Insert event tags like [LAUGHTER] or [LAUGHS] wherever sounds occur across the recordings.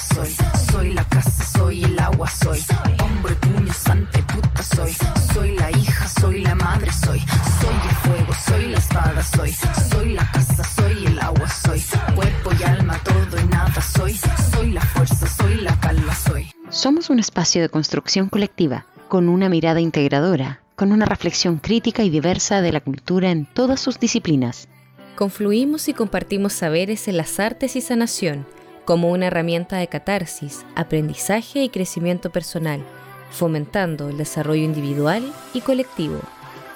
soy. Soy la casa, soy el agua, soy. Hombre, puño, sante, puta soy. Soy la hija, soy la madre, soy. Soy el fuego, soy la espada, soy. Soy la casa, soy el agua, soy. Cuerpo y alma, todo y nada soy. Soy la fuerza, soy la calma, soy. Somos un espacio de construcción colectiva, con una mirada integradora, con una reflexión crítica y diversa de la cultura en todas sus disciplinas. Confluimos y compartimos saberes en las artes y sanación como una herramienta de catarsis, aprendizaje y crecimiento personal, fomentando el desarrollo individual y colectivo.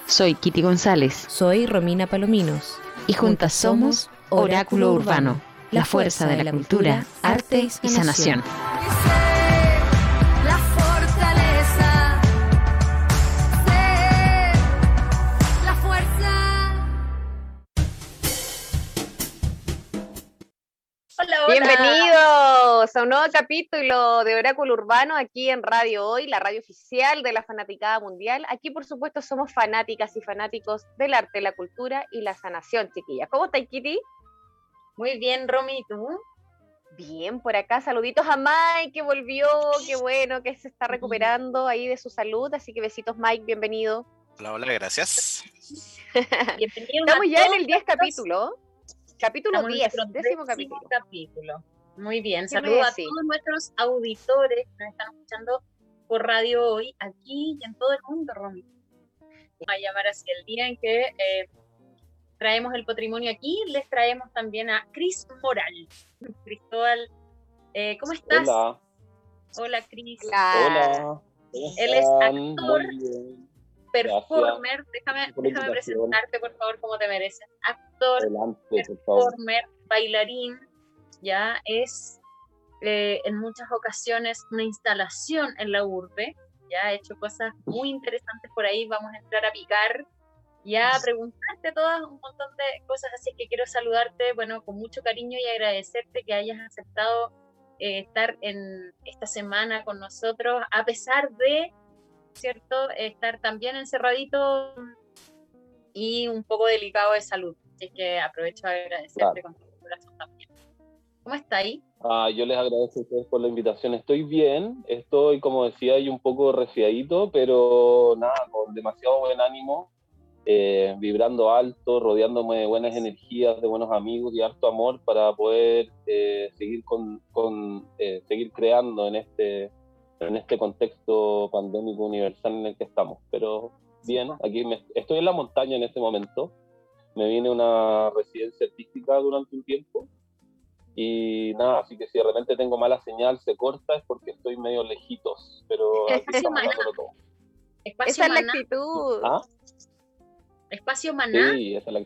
Soy Kitty González. Soy Romina Palominos. Y juntas somos Oráculo Urbano, la fuerza de la cultura, arte y sanación. Hola, hola. Bienvenidos a un nuevo capítulo de Oráculo Urbano aquí en Radio Hoy, la radio oficial de la Fanaticada Mundial. Aquí, por supuesto, somos fanáticas y fanáticos del arte, la cultura y la sanación, chiquillas. ¿Cómo estás, Kitty? Muy bien, Romy, ¿y tú? Bien, por acá, saluditos a Mike, que volvió, qué bueno, que se está recuperando ahí de su salud, así que besitos Mike, bienvenido. Hola, hola, gracias. [LAUGHS] Bienvenidos Estamos ya en el 10 nuestros- capítulo, capítulo estamos en 10, nuestro décimo décimo capítulo. capítulo. Muy bien, ¿Qué me saludos a todos nuestros auditores que nos están escuchando por radio hoy, aquí y en todo el mundo, Romy. Vamos a llamar así el día en que eh, traemos el patrimonio aquí, les traemos también a Cris Moral. Cristóbal, eh, ¿cómo estás? Hola, Hola, Cris. La- hola. ¿Cómo Él es actor. Performer, déjame, déjame presentarte por favor como te mereces. Actor, Adelante, performer, bailarín, ya es eh, en muchas ocasiones una instalación en la urbe, ya ha hecho cosas muy interesantes por ahí, vamos a entrar a picar, ya a preguntarte todas un montón de cosas, así que quiero saludarte, bueno, con mucho cariño y agradecerte que hayas aceptado eh, estar en esta semana con nosotros, a pesar de, ¿cierto?, estar también encerradito y un poco delicado de salud. Así que aprovecho de agradecerte con todo el corazón también. ¿Cómo está ahí? Ah, yo les agradezco a ustedes por la invitación. Estoy bien, estoy, como decía, y un poco resfriadito, pero nada, con demasiado buen ánimo, eh, vibrando alto, rodeándome de buenas energías, de buenos amigos y harto amor para poder eh, seguir, con, con, eh, seguir creando en este, en este contexto pandémico universal en el que estamos. Pero bien, aquí me- estoy en la montaña en este momento. Me vine a una residencia artística durante un tiempo y nada, así que si de repente tengo mala señal, se corta, es porque estoy medio lejitos, pero [LAUGHS] aquí estamos Maná. todo. Espacio Esa es la Maná. actitud. ¿Ah? Espacio Maná. Sí, esa es la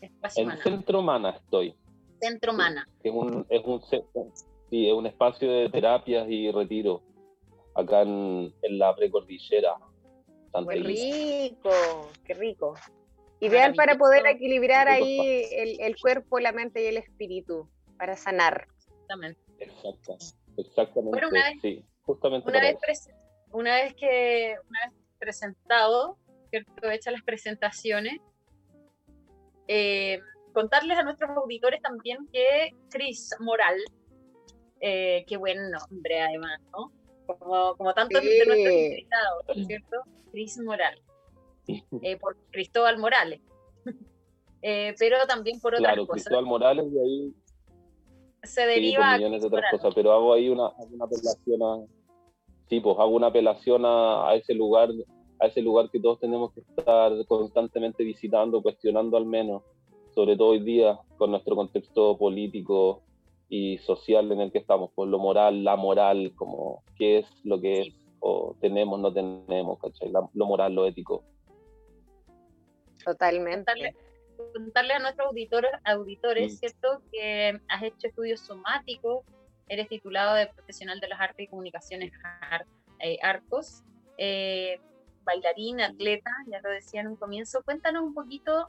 Espacio En Maná. Centro Mana estoy, Centro Mana. es un, es un, sí, es un espacio de terapias y retiro acá en, en la precordillera. Elisa. rico, qué rico. Ideal para poder equilibrar ahí el, el cuerpo, la mente y el espíritu, para sanar. Exactamente. Exacto, exactamente, Bueno, una vez- sí, justamente Una vez, eso. prese- una vez que una vez presentado, ¿cierto? Hechas las presentaciones, eh, contarles a nuestros auditores también que Chris Moral, eh, qué buen nombre además, ¿no? Como, como tantos de nuestros Sí. invitados, ¿cierto? Chris Moral, eh, por Cristóbal Morales. [LAUGHS] Eh, pero también por otras Claro, cosas. Cristóbal Morales y ahí Se Sí, deriva a millones de otras cosas, pero hago ahí una, hago una apelación a, sí, pues hago una apelación a, a ese lugar, a ese lugar que todos tenemos que estar constantemente visitando, cuestionando al menos, sobre todo hoy día con nuestro contexto político y social en el que estamos, por lo moral, la moral, como qué es lo que es, o tenemos, no tenemos, ¿cachai? La- lo moral, lo ético. Totalmente. contarle, contarle a nuestros auditores, auditores Mm. ¿cierto? Que has hecho estudios somáticos, eres titulado de profesional de las artes y comunicaciones Ar- eh, Arcos, eh, bailarín, atleta, ya lo decía en un comienzo. Cuéntanos un poquito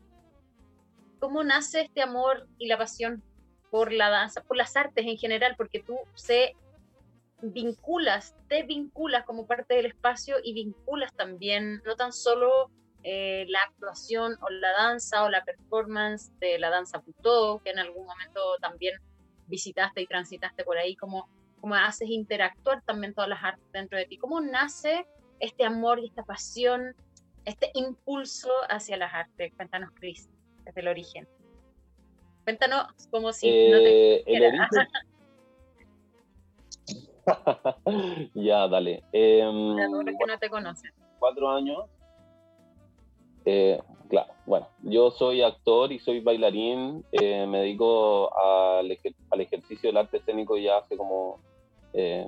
cómo nace este amor y la pasión por la danza, por las artes en general, porque tú se vinculas, te vinculas como parte del espacio y vinculas también, no tan solo eh, la actuación o la danza o la performance de la danza Putó, que en algún momento también visitaste y transitaste por ahí, cómo, cómo haces interactuar también todas las artes dentro de ti, cómo nace este amor y esta pasión, este impulso hacia las artes. Cuéntanos, Cris, desde el origen. Cuéntanos como si no te Eh, el origen- [LAUGHS] ya, dale. Em, que no te conocen. cuatro años. Eh, claro, bueno, yo soy actor y soy bailarín. eh, me dedico al, ejer- al ejercicio del arte escénico ya hace como eh,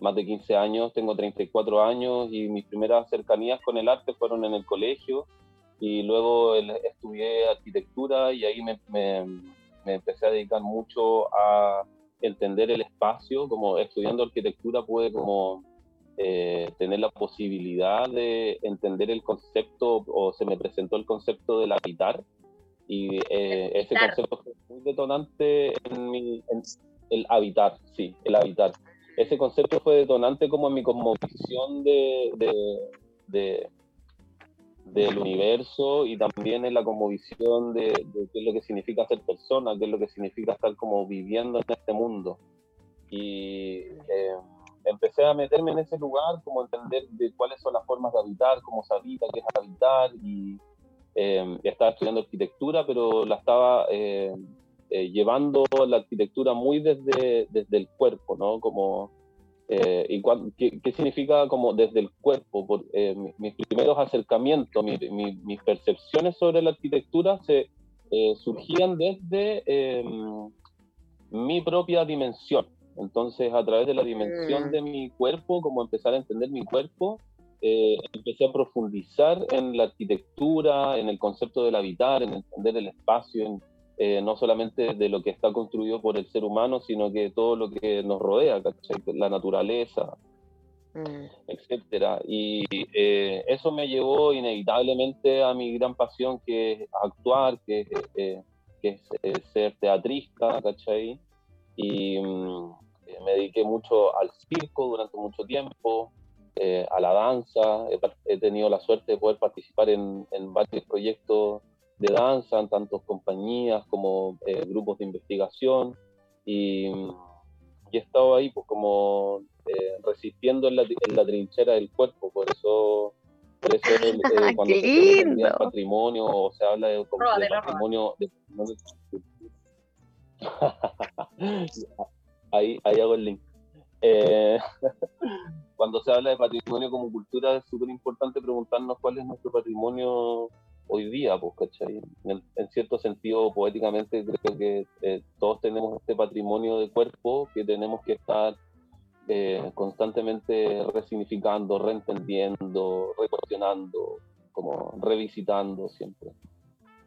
más de 15 años. Tengo 34 años y mis primeras cercanías con el arte fueron en el colegio. Y luego estudié arquitectura y ahí me, me- me empecé a dedicar mucho a entender el espacio. Como estudiando arquitectura pude como eh, tener la posibilidad de entender el concepto o se me presentó el concepto del habitar y eh, ese concepto fue muy detonante en mi en el habitar sí el habitar ese concepto fue detonante como en mi cosmovisión de, de- de- del universo y también en la cosmovisión de, de qué es lo que significa ser persona, qué es lo que significa estar como viviendo en este mundo. Y eh, empecé a meterme en ese lugar, como entender de cuáles son las formas de habitar, cómo se habita, qué es habitar, y eh, estaba estudiando arquitectura, pero la estaba eh, eh, llevando la arquitectura muy desde, desde el cuerpo, ¿no? Como, eh, y ¿qué, qué significa como desde el cuerpo? Por, eh, mi- mis primeros acercamientos, mi- mi- mis percepciones sobre la arquitectura se eh, surgían desde eh, mi propia dimensión. Entonces, a través de la dimensión Mm. de mi cuerpo, como empezar a entender mi cuerpo, eh, empecé a profundizar en la arquitectura, en el concepto del habitar, en entender el espacio, en, eh, no solamente de lo que está construido por el ser humano, sino que todo lo que nos rodea, ¿cachai? la naturaleza, Mm. etcétera. Y eh, eso me llevó inevitablemente a mi gran pasión, que es actuar, que, es, eh, que es eh, ser teatrista, ¿cachai? Y mm, eh, me dediqué mucho al circo durante mucho tiempo, eh, a la danza. He, he tenido la suerte de poder participar en, en varios proyectos de danza, en tantas compañías como eh, grupos de investigación. Y, y he estado ahí pues como eh, resistiendo en la, en la trinchera del cuerpo, por eso, por eso el- eh, [LAUGHS] cuando ¡Qué se habla de patrimonio o se habla de, como de patrimonio, de patrimonio- [LAUGHS] ahí, ahí hago el link. Eh, [LAUGHS] cuando se habla de patrimonio como cultura es súper importante preguntarnos cuál es nuestro patrimonio hoy día, pues, ¿cachai? En, en cierto sentido, poéticamente, creo que eh, todos tenemos este patrimonio de cuerpo que tenemos que estar eh, constantemente resignificando, reentendiendo, recuestionando, como revisitando siempre.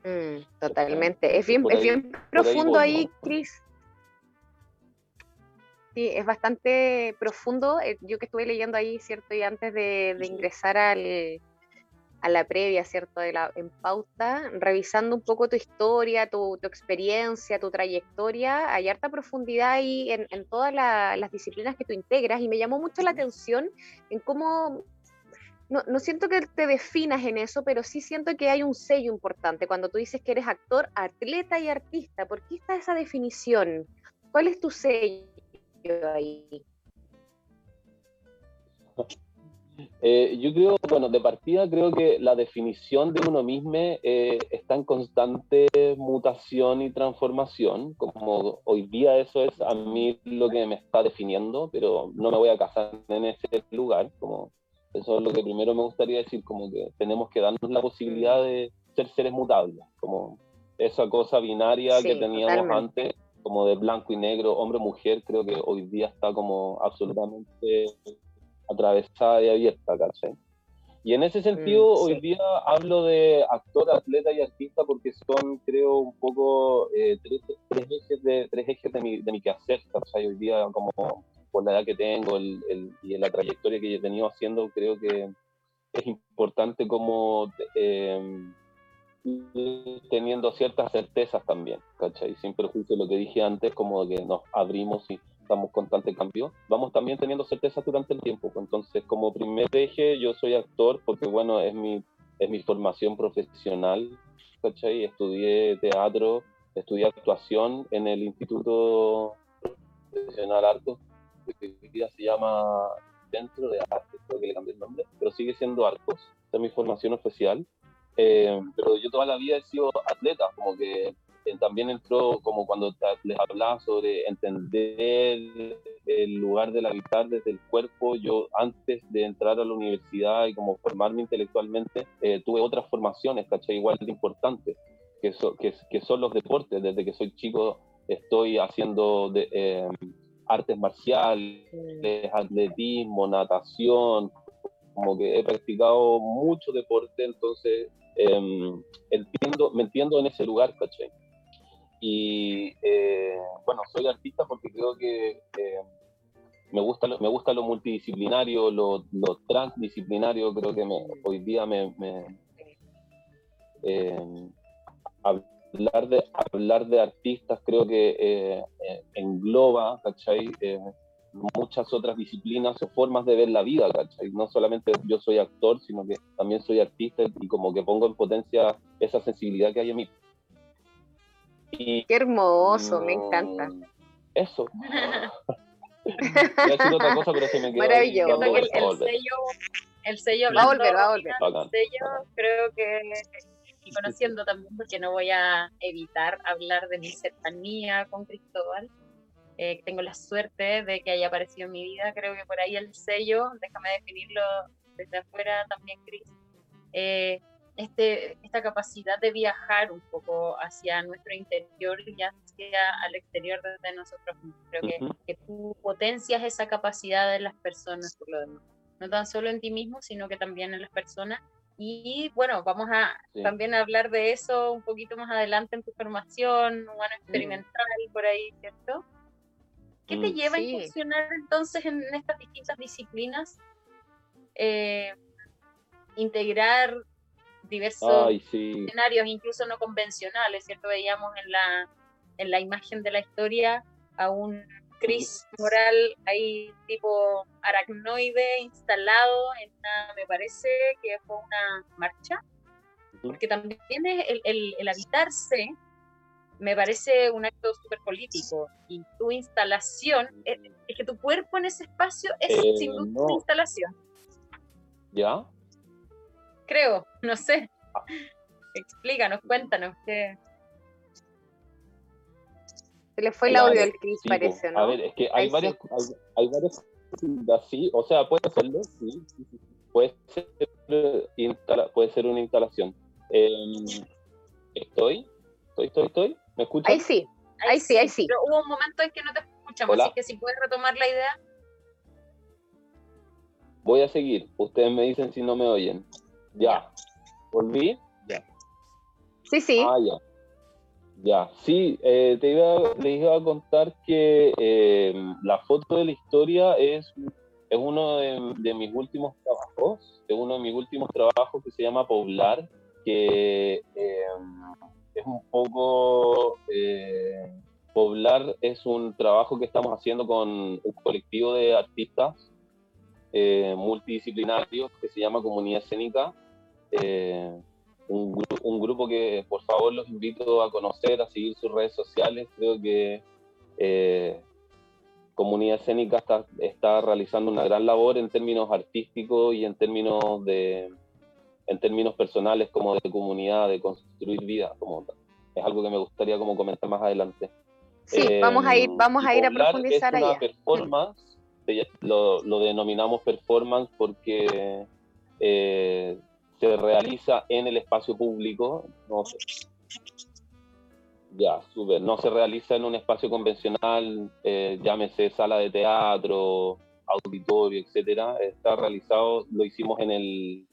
Mm, totalmente. Es bien, es ahí- bien ahí profundo ahí, ¿no? Cris. Sí, es bastante profundo. eh, Yo que estuve leyendo ahí, ¿cierto? Y antes de, ingresar al, a la previa, ¿cierto? De la, en pauta, revisando un poco tu historia, tu, tu experiencia, tu trayectoria, hay harta profundidad ahí en, en todas la- las disciplinas que tú integras y me llamó mucho la atención en cómo no, no siento que te definas en eso, pero sí siento que hay un sello importante cuando tú dices que eres actor, atleta y artista. ¿Por qué está esa definición? ¿Cuál es tu sello ahí? Eh, yo creo, bueno, de partida creo que la definición de uno mismo eh, está en constante mutación y transformación, como hoy día eso es a mí lo que me está definiendo, pero no me voy a casar en ese lugar, como eso es lo que primero me gustaría decir, como que tenemos que darnos la posibilidad de ser seres mutables, como esa cosa binaria que teníamos totalmente. antes, como de blanco y negro, hombre-mujer, creo que hoy día está como absolutamente atravesada y abierta, ¿cachai? Y en ese sentido, Mm, hoy sí. día hablo de actor, atleta y artista porque son, creo, un poco eh, tres, tres ejes, de, tres ejes de, mi, de mi quehacer, ¿cachai? Hoy día, como por la edad que tengo el, el- y en la trayectoria que he tenido haciendo, creo que es importante como eh, teniendo ciertas certezas también, ¿cachai? Sin perjuicio de lo que dije antes, como que nos abrimos y estamos constante cambio, vamos también teniendo certezas durante el tiempo. Entonces, como primer eje, yo soy actor porque, bueno, es mi, es mi formación profesional, ¿cachai? Estudié teatro, estudié actuación en el Instituto profesional Arcos, que día se llama Centro de Arte, creo que le cambié el nombre, pero sigue siendo Arcos, esta es mi formación oficial. Eh, pero yo toda la vida he sido atleta, como que eh, también entró como cuando les hablaba sobre entender el lugar del habitar desde el cuerpo. Yo antes de entrar a la universidad y como formarme intelectualmente, eh, tuve otras formaciones, ¿cachai? Igual de importantes, que, que, que, son los deportes. Desde que soy chico estoy haciendo de, artes marciales, atletismo, natación, como que he practicado mucho deporte, entonces em, entiendo, me entiendo en ese lugar, ¿cachai? Y eh, bueno, soy artista porque creo que eh, me, gusta lo, me gusta lo multidisciplinario, lo, transdisciplinario, creo que me, hoy día me... Em, hablar de, hablar de artistas creo que eh, engloba, ¿cachai? muchas otras disciplinas o formas de ver la vida, ¿cachai? No solamente yo soy actor, sino que también soy artista y como que pongo en potencia esa sensibilidad que hay en mí. Y, Qué hermoso, me encanta. Eso. [LAUGHS] Voy a decir otra cosa, pero se me quedó Maravilloso. el, el, sello, el sello va a volver, va a volver. El sello creo que y conociendo también porque no voy a evitar hablar de mi cercanía con Cristóbal eh, tengo la suerte de que haya aparecido en mi vida. Creo que por ahí el sello, déjame definirlo desde afuera también, Cris, eh, este, esta capacidad de viajar un poco hacia nuestro interior y hacia al exterior de nosotros Creo que, que, tú potencias esa capacidad de las personas por lo demás. No tan solo en ti mismo, sino que también en las personas. Y bueno, vamos a también hablar de eso un poquito más adelante en tu formación, humano experimental, por ahí, ¿cierto? ¿Qué te mm, lleva a incursionar entonces en estas distintas disciplinas? Eh, integrar diversos escenarios, incluso no convencionales, ¿cierto? Veíamos en la, en la imagen de la historia a un Chris Moral ahí tipo aracnoide instalado en una, me parece que fue una marcha, porque también el, el, el habitarse me parece un acto súper político. Y tu instalación, es, que tu cuerpo en ese espacio es eh, sin duda una instalación. ¿Ya? Creo, no sé. Explícanos, cuéntanos. ¿qué? Se le fue el audio al Cris, parece, ¿no? A ver, es que hay varias, hay, varias sí, o sea, puede serlo, sí, puede ser, puede ser una instalación. Em, estoy, estoy, estoy, estoy. ¿Me escuchas? Ahí sí, ahí, sí, ahí sí. Pero hubo un momento en que no te escuchamos, así que si puedes retomar la idea. Voy a seguir. Ustedes me dicen si no me oyen. Ya. ¿Volví? Ya. Sí, sí. Ah, ya. Ya, sí, eh, te iba, les iba a contar que eh, la foto de la historia es, es uno de, mis últimos trabajos, es uno de mis últimos trabajos que se llama Poblar, que eh, es un poco eh, poblar, es un trabajo que estamos haciendo con un colectivo de artistas eh, multidisciplinarios que se llama Comunidad Escénica. Eh, un, un, grupo que por favor los invito a conocer, a seguir sus redes sociales. Creo que Comunidad Escénica está, está realizando una gran labor en términos artísticos y en términos de, en términos personales como de comunidad, de construir vida, como es algo que me gustaría como comentar más adelante. Sí, vamos a ir, vamos a ir a profundizar es una performance, lo, lo, denominamos performance porque eh, se realiza en el espacio público, no ya, súper, no se realiza en un espacio convencional, eh, llámese sala de teatro, auditorio, etcétera, está realizado, lo hicimos en el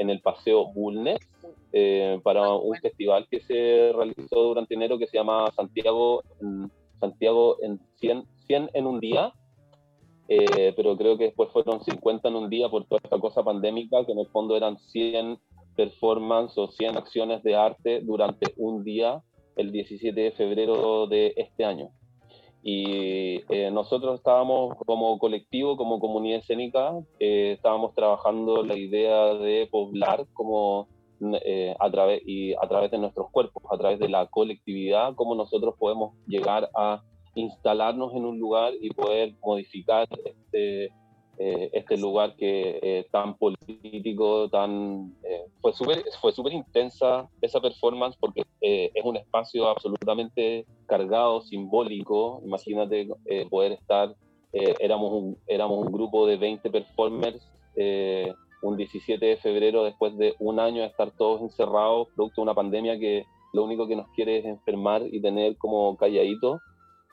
en el Paseo Bulnes eh, para un festival que se realizó durante enero que se llama Santiago, Santiago en 100, 100 en un día, eh, pero creo que después fueron 50 en un día por toda esta cosa pandémica, que en el fondo eran 100 performances o 100 acciones de arte durante un día el 17 de febrero de este año. Y eh, nosotros estábamos como colectivo, como comunidad escénica, eh, estábamos trabajando la idea de poblar como eh, a través y a través de nuestros cuerpos, a través de la colectividad, cómo nosotros podemos llegar a instalarnos en un lugar y poder modificar este, eh, este lugar que eh, tan político, tan eh, fue súper fue súper intensa esa performance porque es un espacio absolutamente cargado, simbólico. Imagínate poder estar, éramos, un, éramos un grupo de 20 performers un 17 de febrero después de un año de estar todos encerrados, producto de una pandemia que lo único que nos quiere es enfermar y tener como calladito.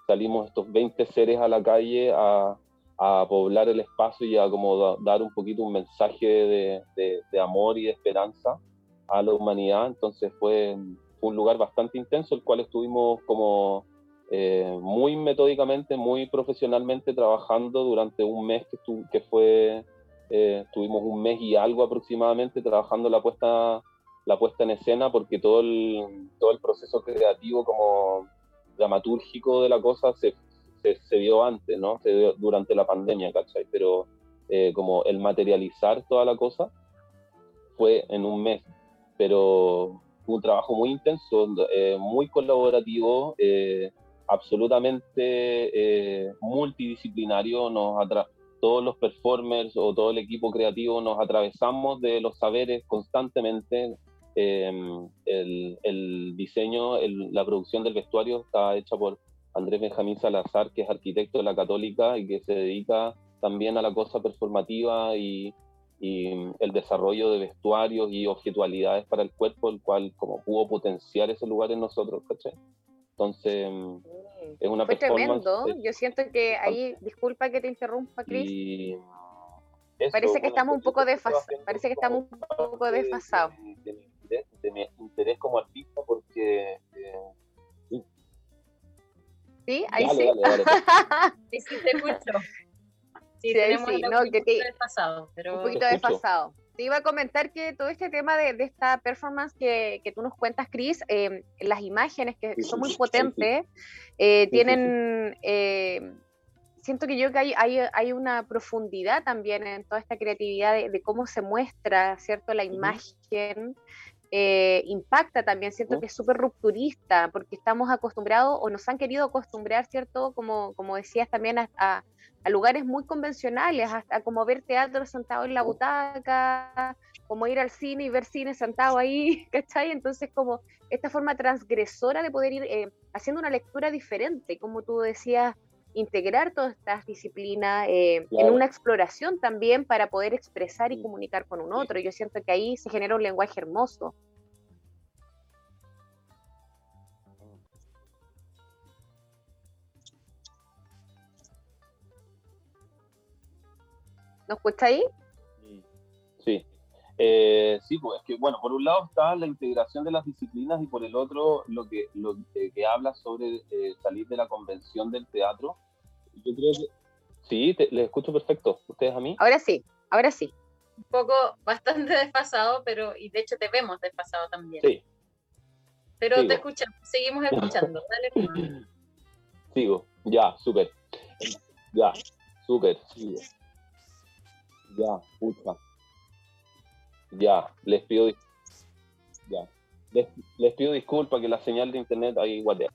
Salimos estos 20 seres a la calle a, a poblar el espacio y a como dar un poquito un mensaje de, de, amor y de esperanza a la humanidad. Entonces fue, un lugar bastante intenso, el cual estuvimos como eh, muy metódicamente, muy profesionalmente trabajando durante un mes que, que fue, eh, estuvimos un mes y algo aproximadamente trabajando la puesta, la puesta en escena porque todo el, todo el proceso creativo como dramatúrgico de la cosa se, se, dio antes, ¿no? Se dio durante la pandemia, ¿cachai? Pero eh, como el materializar toda la cosa fue en un mes, pero fue un trabajo muy intenso, eh, muy colaborativo, eh, absolutamente multidisciplinario, nos todos los performers o todo el equipo creativo nos atravesamos de los saberes constantemente. El, el, diseño, la producción del vestuario está hecha por Andrés Benjamín Salazar, que es arquitecto de la Católica y que se dedica también a la cosa performativa y, el desarrollo de vestuarios y objetualidades para el cuerpo, el cual como pudo potenciar ese lugar en nosotros, ¿caché? Entonces, mm, es una Fue tremendo. Yo siento que ahí, disculpa que te interrumpa, Cris. Parece que estamos un poco desfasados. Parece que estamos un poco desfasados. De, mi interés como artista, porque eh, ¿Sí? Ahí sí. [LAUGHS] sí, sí, te escucho. Sí, tenemos un poquito desfasado. Pero... Un poquito desfasado. Te iba a comentar que todo este tema de, de esta performance que, que, tú nos cuentas, Chris, eh, las imágenes que son muy potentes, eh, tienen... Eh, siento que yo que hay, hay, hay, una profundidad también en toda esta creatividad de, de cómo se muestra, ¿cierto? La imagen. Eh, impacta también, siento que es súper rupturista, porque estamos acostumbrados o nos han querido acostumbrar, ¿cierto? Como, como decías también, a, a, lugares muy convencionales, hasta como ver teatro sentado en la butaca, como ir al cine y ver cine sentado ahí, [LAUGHS] ¿cachai? Entonces, como esta forma transgresora de poder ir eh, haciendo una lectura diferente, como tú decías, integrar todas estas disciplinas eh, en una exploración también para poder expresar y comunicar con un otro. Yo siento que ahí se genera un lenguaje hermoso. ¿Nos escucha ahí? Sí. Eh, sí, pues es que, bueno, por un lado está la integración de las disciplinas y por el otro lo que, lo que, habla sobre eh, salir de la convención del teatro yo creo que sí, les escucho perfecto. ¿Ustedes a mí? Ahora sí, ahora sí. Un poco, bastante [LAUGHS] desfasado, pero, y de hecho te vemos desfasado también. Sí. Pero te escuchamos, seguimos escuchando. Dale. [CLEARS THROAT] Sigo, ya, súper. Ya, súper, sigo. Ya, escucha. Ya, les pido ya. Les, les pido disculpas que la señal de internet ahí guatea.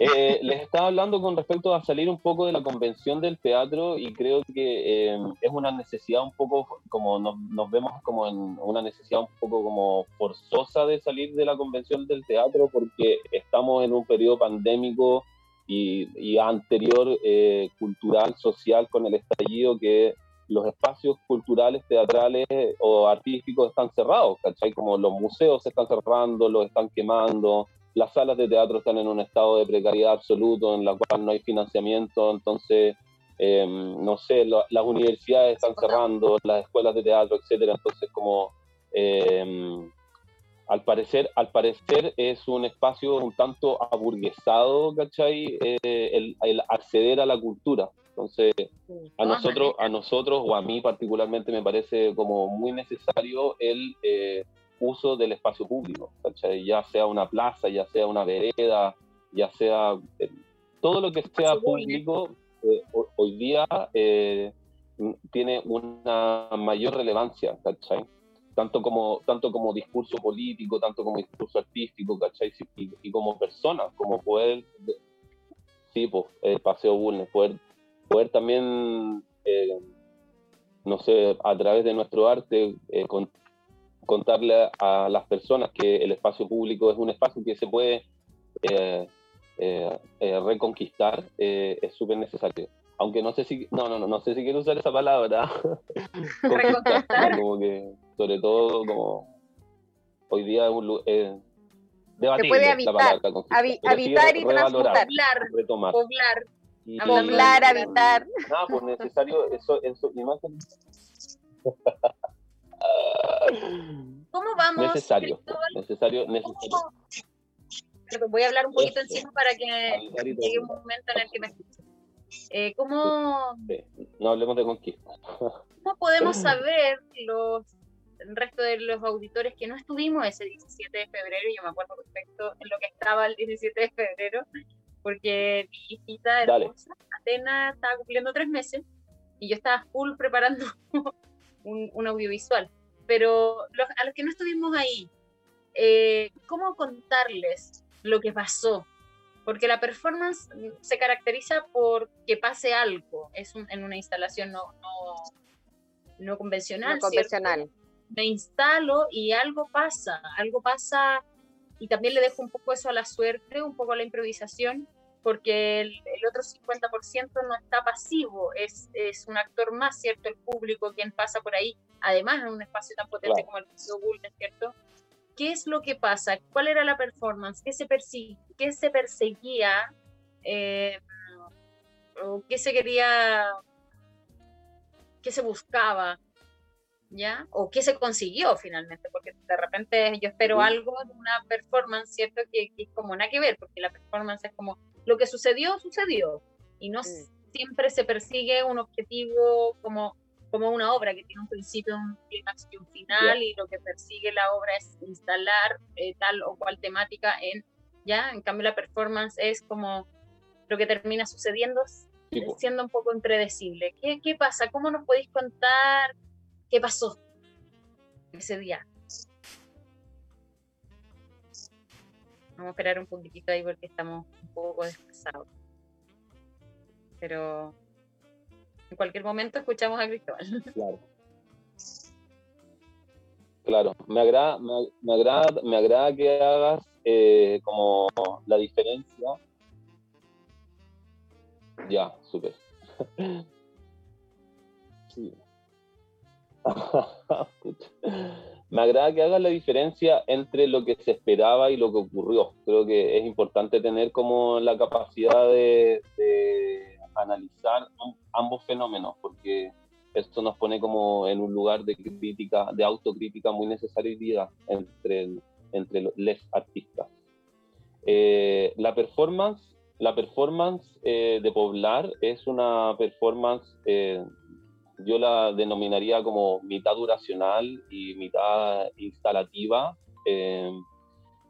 Eh, les estaba hablando con respecto a salir un poco de la convención del teatro y creo que eh, es una necesidad un poco, como nos, nos, vemos como en una necesidad un poco como forzosa de salir de la convención del teatro porque estamos en un periodo pandémico y, anterior eh, cultural, social con el estallido que los espacios culturales, teatrales o artísticos están cerrados, ¿cachai? Como los museos se están cerrando, los están quemando, las salas de teatro están en un estado de precariedad absoluto, en la cual no hay financiamiento, entonces, em, no sé, las universidades están cerrando, las escuelas de teatro, etcétera, entonces como... Em, al parecer, al parecer es un espacio un tanto aburguesado, ¿cachai? Eh, el, acceder a la cultura. Entonces, a nosotros, a nosotros, o a mí particularmente, me parece como muy necesario el eh, uso del espacio público, ya sea una plaza, ya sea una vereda, ya sea eh, todo lo que sea público, eh, hoy día eh, tiene una mayor relevancia, Tanto como, tanto como discurso político, tanto como discurso artístico, Y, como persona, como poder sí, pues, el Paseo Bulnes, poder, poder también, eh, no sé, a través de nuestro arte, eh, contarle a las personas que el espacio público es un espacio que se puede reconquistar, es súper necesario. Aunque no sé si, no, no, no, no sé si quiero usar esa palabra. [LAUGHS] como que, sobre todo, como hoy día es un, eh, se puede habitar, habitar y transmutar. Poblar, poblar. Y, poblar, habitar. Nada, pues necesario, eso, eso, imagen. [LAUGHS] ¿Cómo vamos? Necesario, necesario, necesario. Voy a hablar un poquito encima para que llegue un momento en el que me. Eh, ¿Cómo... No hablemos de conquista. ¿Cómo podemos saber los el resto de los auditores que no estuvimos ese 17 de febrero, yo me acuerdo perfecto en lo que estaba el 17 de febrero, porque mi hijita hermosa, Atena, estaba cumpliendo tres meses y yo estaba full preparando un, audiovisual. Pero a los que no estuvimos ahí, eh, ¿cómo contarles lo que pasó? Porque la performance se caracteriza por que pase algo, es en una instalación no, no, convencional. No convencional me instalo y algo pasa, algo pasa y también le dejo un poco eso a la suerte, un poco a la improvisación, porque el, otro 50% no está pasivo, es, es, un actor más, ¿cierto? El público, quien pasa por ahí, además en un espacio tan potente como el Museo Bull, ¿cierto? ¿Qué es lo que pasa? ¿Cuál era la performance? ¿Qué se, qué se perseguía? Eh, ¿Qué se quería? ¿Qué se buscaba? ¿Ya? O qué se consiguió finalmente, porque de repente yo espero algo de una performance, ¿cierto? Que, es como nada que ver, porque la performance es como lo que sucedió, sucedió, y no siempre se persigue un objetivo como, como una obra que tiene un principio, un clímax y un final, y lo que persigue la obra es instalar eh, tal o cual temática en, ¿ya? En cambio la performance es como lo que termina sucediendo siendo un poco impredecible. ¿Qué, ¿Qué pasa? ¿Cómo nos podéis contar? ¿Qué pasó ese día? Vamos a esperar un poquitito ahí porque estamos un poco despasados. Pero en cualquier momento escuchamos a Cristóbal. [LAUGHS] Claro. Claro, me agrada, me, agrada, me agrada que hagas eh, como la diferencia. Ya, súper. [LAUGHS] sí. [LAUGHS] Me agrada que hagas la diferencia entre lo que se esperaba y lo que ocurrió. Creo que es importante tener como la capacidad de, analizar ambos fenómenos, porque esto nos pone como en un lugar de crítica, de autocrítica muy necesaria entre, entre los artistas. Eh, la performance, la performance eh, de Poblar es una performance eh, yo la denominaría como mitad duracional y mitad instalativa, eh,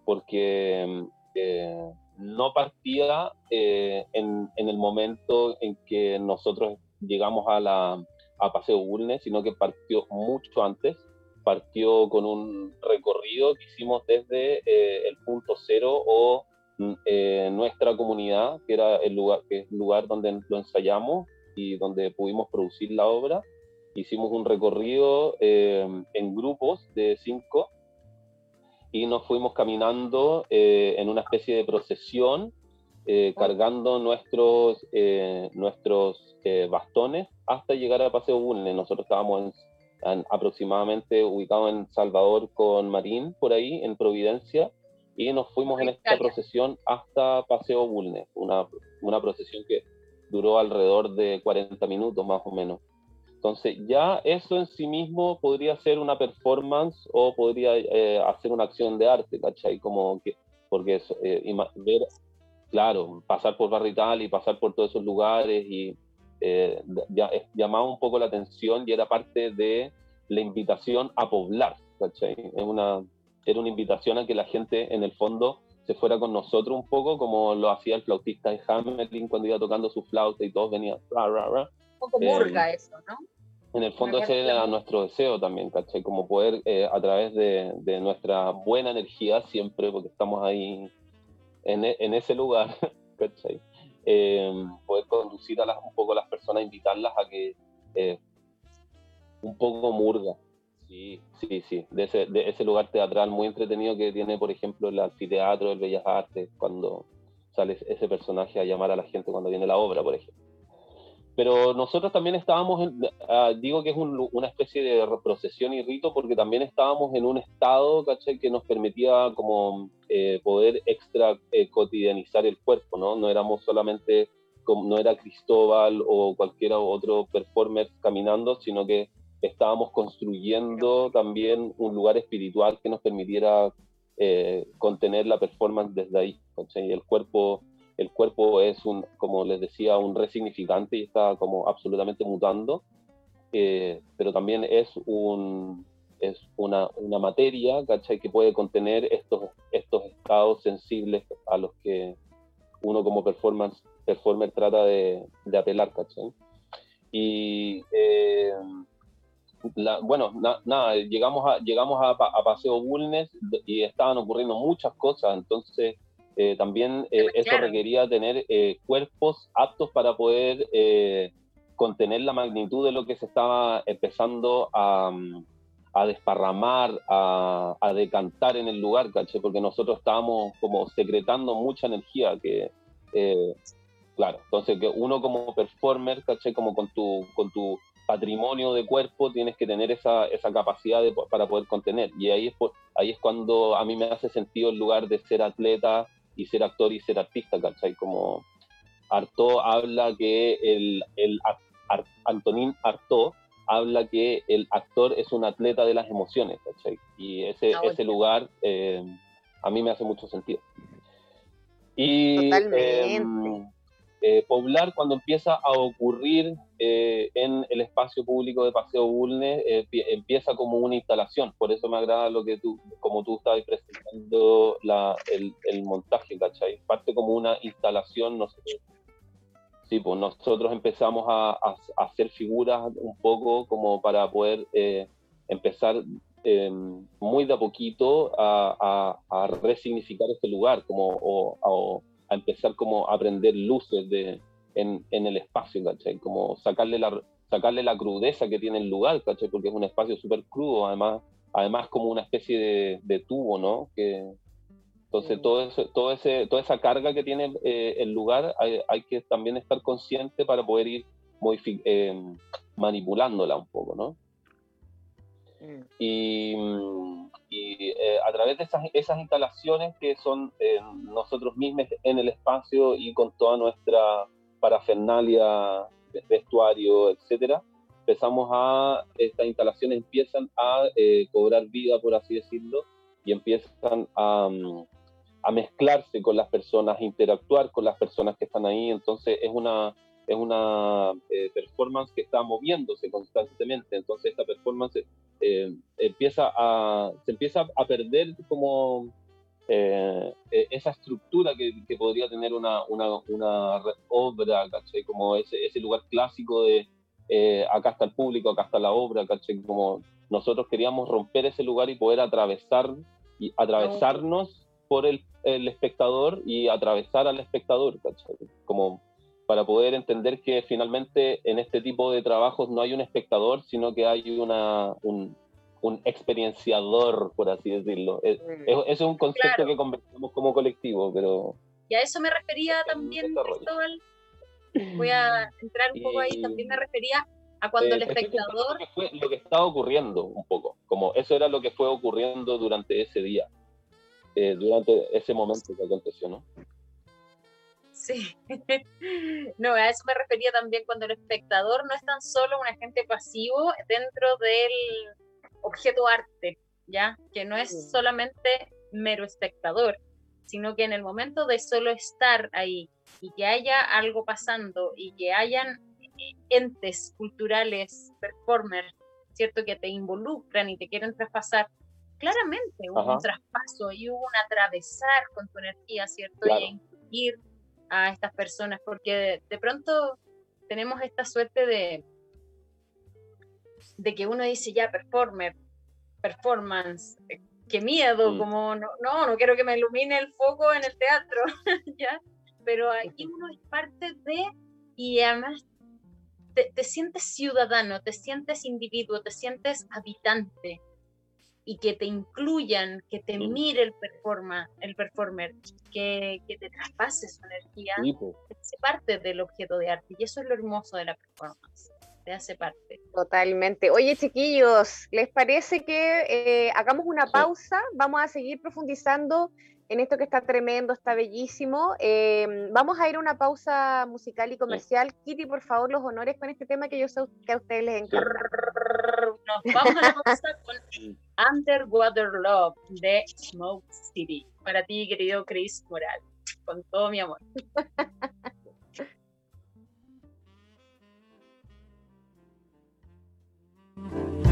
porque eh, no partía eh, en, el momento en que nosotros llegamos a, la, a Paseo Bulnes, sino que partió mucho antes, partió con un recorrido que hicimos desde el punto cero o nuestra comunidad, que era el lugar, que es el lugar donde lo ensayamos, y donde pudimos producir la obra. Hicimos un recorrido eh, en grupos de cinco y nos fuimos caminando eh, en una especie de procesión, eh, cargando nuestros, nuestros bastones hasta llegar a Paseo Bulnes. Nosotros estábamos aproximadamente ubicados en Salvador con Marín, por ahí, en Providencia, y nos fuimos en esta procesión hasta Paseo Bulnes, una, una procesión que duró alrededor de 40 minutos más o menos. Entonces ya eso en sí mismo podría ser una performance o podría eh, hacer una acción de arte, ¿cachai? Como que, porque eh, ver, claro, pasar por Barrital y pasar por todos esos lugares y eh, llamaba un poco la atención y era parte de la invitación a poblar, ¿cachai? Era una invitación a que la gente en el fondo se fuera con nosotros un poco, como lo hacía el flautista de Hamelin cuando iba tocando su flauta y todos venían. un poco murga eh, eso, ¿no? En el fondo ese era nuestro deseo también, ¿cachai? Como poder, eh, a través de, de, nuestra buena energía siempre, porque estamos ahí en, e, en ese lugar, [LAUGHS] ¿cachai? eh, poder conducir a las, un poco a las personas, invitarlas a que eh, un poco murga. Sí, sí, sí, de ese, lugar teatral muy entretenido que tiene, por ejemplo, el anfiteatro del Bellas Artes, cuando sale ese personaje a llamar a la gente cuando viene la obra, por ejemplo. Pero nosotros también estábamos, en, uh, digo que es un, una especie de procesión y rito, porque también estábamos en un estado, ¿cachai? Que nos permitía como eh, poder extra eh, cotidianizar el cuerpo, ¿no? No éramos solamente, como, no era Cristóbal o cualquier otro performer caminando, sino que estábamos construyendo también un lugar espiritual que nos permitiera eh, contener la performance desde ahí, ¿cachai? El cuerpo el cuerpo es un, como les decía, un resignificante y está como absolutamente mutando, eh, pero también es, un, es una, una, materia, ¿cachai? Que puede contener estos, estos estados sensibles a los que uno como performance, performer trata de, de apelar, ¿cachai? Y eh, la, bueno, na, nada, llegamos, a, llegamos a, a Paseo Bulnes y estaban ocurriendo muchas cosas, entonces eh, también eh, eso requería tener eh, cuerpos aptos para poder contener la magnitud de lo que se estaba empezando a, a desparramar, a, a, decantar en el lugar, ¿caché? Porque nosotros estábamos como secretando mucha energía que, claro, entonces que uno como performer, ¿caché? Como con tu, con tu patrimonio de cuerpo tienes que tener esa, esa capacidad de, para poder contener. Y ahí es, ahí es cuando a mí me hace sentido el lugar de ser atleta, y ser actor y ser artista, ¿cachai? Como Artaud habla que el, el Ar, Antonín Artaud habla que el actor es un atleta de las emociones, ¿cachai? Y ese, no, ese lugar eh, a mí me hace mucho sentido. Y, Totalmente. Eh, eh, poblar cuando empieza a ocurrir eh, en el espacio público de Paseo Bulnes, eh, empieza como una instalación, por eso me agrada lo que tú, como tú estabas presentando la, el, el, montaje, ¿cachai? Parte como una instalación, no sé. Sí, pues nosotros empezamos a, a, a hacer figuras un poco como para poder eh, empezar muy de a poquito a, a, resignificar este lugar, como o a empezar como a aprender luces de, en, en el espacio, ¿cachai? Como sacarle la, sacarle la crudeza que tiene el lugar, ¿cachai? Porque es un espacio súper crudo, además, además como una especie de, de tubo, ¿no? Que, entonces, todo eso, todo ese, toda esa carga que tiene eh, el lugar hay, hay, que también estar consciente para poder ir eh, manipulándola un poco, ¿no? Mm. Y, y eh, a través de esas, esas, instalaciones que son eh, nosotros mismos en el espacio y con toda nuestra parafernalia, vestuario, etcétera, empezamos a, estas instalaciones empiezan a eh, cobrar vida, por así decirlo, y empiezan a, a, mezclarse con las personas, interactuar con las personas que están ahí, entonces es una, es una eh, performance que está moviéndose constantemente, entonces esta performance eh, empieza a, se empieza a perder como eh, esa estructura que, que, podría tener una, una, una obra, como ese, ese, lugar clásico de eh, acá está el público, acá está la obra, como nosotros queríamos romper ese lugar y poder atravesar y atravesarnos por el, el espectador y atravesar al espectador, como para poder entender que finalmente en este tipo de trabajos no hay un espectador, sino que hay una, un, un experienciador, por así decirlo. Es, es, es un concepto claro. que conversamos como colectivo, pero... Y a eso me refería también, Cristóbal. Voy a entrar un poco ahí, también me refería a cuando eh, el espectador... Lo que, fue, lo que estaba ocurriendo un poco, como eso era lo que fue ocurriendo durante ese día, eh, durante ese momento que aconteció, ¿no? Sí. [LAUGHS] No, a eso me refería también cuando el espectador no es tan solo un agente pasivo dentro del objeto arte, ¿ya? Que no es solamente mero espectador, sino que en el momento de solo estar ahí y que haya algo pasando y que hayan entes culturales, performers, ¿cierto? Que te involucran y te quieren traspasar, claramente hubo Ajá. un traspaso y hubo un atravesar con tu energía, ¿cierto? Claro. Y incluir a estas personas, porque de, de pronto tenemos esta suerte de, de que uno dice ya performer, performance, qué miedo, mm. como no, no, no quiero que me ilumine el foco en el teatro, [LAUGHS] ¿ya? pero aquí uno es parte de, y además te, te sientes ciudadano, te sientes individuo, te sientes habitante y que te incluyan, que te mire el, performa, el performer, que, que te traspase su energía, se parte del objeto de arte y eso es lo hermoso de la performance, te hace parte. Totalmente. Oye chiquillos, ¿les parece que eh, hagamos una pausa? Vamos a seguir profundizando en esto que está tremendo, está bellísimo. Em, vamos a ir a una pausa musical y comercial. Kitty, por favor, los honores con este tema que yo sé que a ustedes les encanta. Nos vamos a la pausa con Underwater Love de Smoke City. Para ti, querido Chris Moral. Con todo mi amor. [LAUGHS]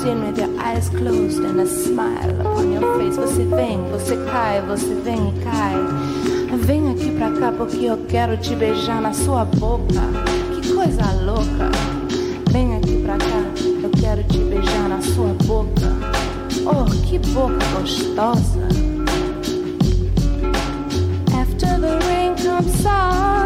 jumped in with your eyes closed and a smile upon your face. Você vem, você cai, você vem e cai. Vem aqui pra cá porque eu quero te beijar na sua boca. Que coisa louca. Vem aqui pra cá, eu quero te beijar na sua boca. Oh, que boca gostosa. After the rain comes sun,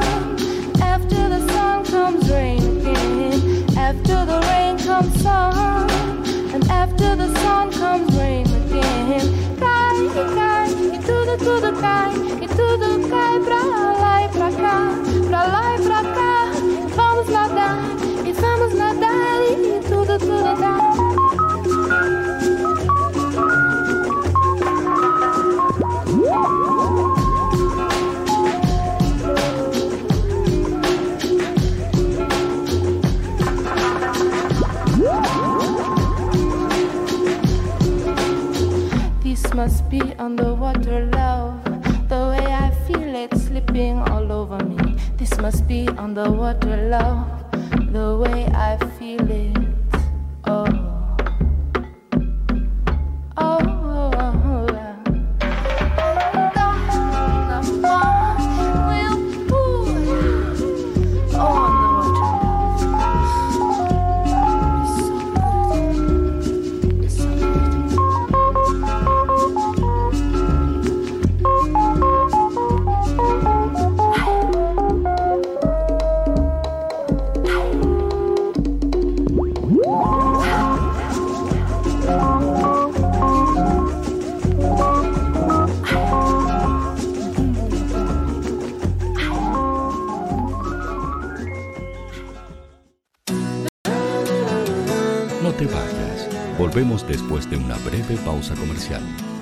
tudo, cai, e tudo cai pra lá e pra cá, pra lá e pra cá. Vamos nadar, e vamos nadar, e tudo, tudo cai. Must be underwater be underwater love.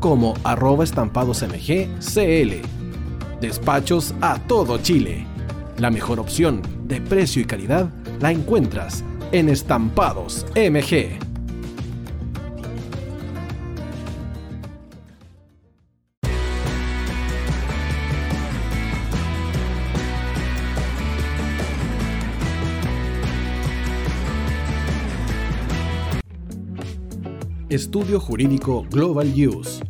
como arroba estampadosmgcl. Despachos a todo Chile. La mejor opción de precio y calidad la encuentras en Estampados MG. Estudio Jurídico Global Use.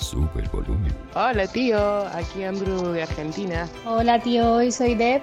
sube el volumen. Hola tío, aquí Andrew de Argentina. Hola tío, hoy soy Deb.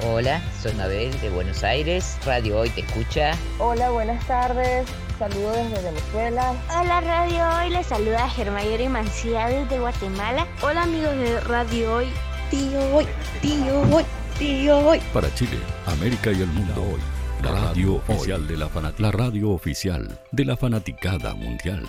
Hola, soy Mabel de Buenos Aires, Radio Hoy te escucha. Hola, buenas tardes, saludos desde Venezuela. Hola Radio Hoy, les saluda Germayori Mancía desde Guatemala. Hola amigos de Radio Hoy, tío Hoy, tío Hoy, tío Hoy. Para Chile, América y el mundo hoy. La radio oficial de la fanat la radio oficial de la fanaticada mundial.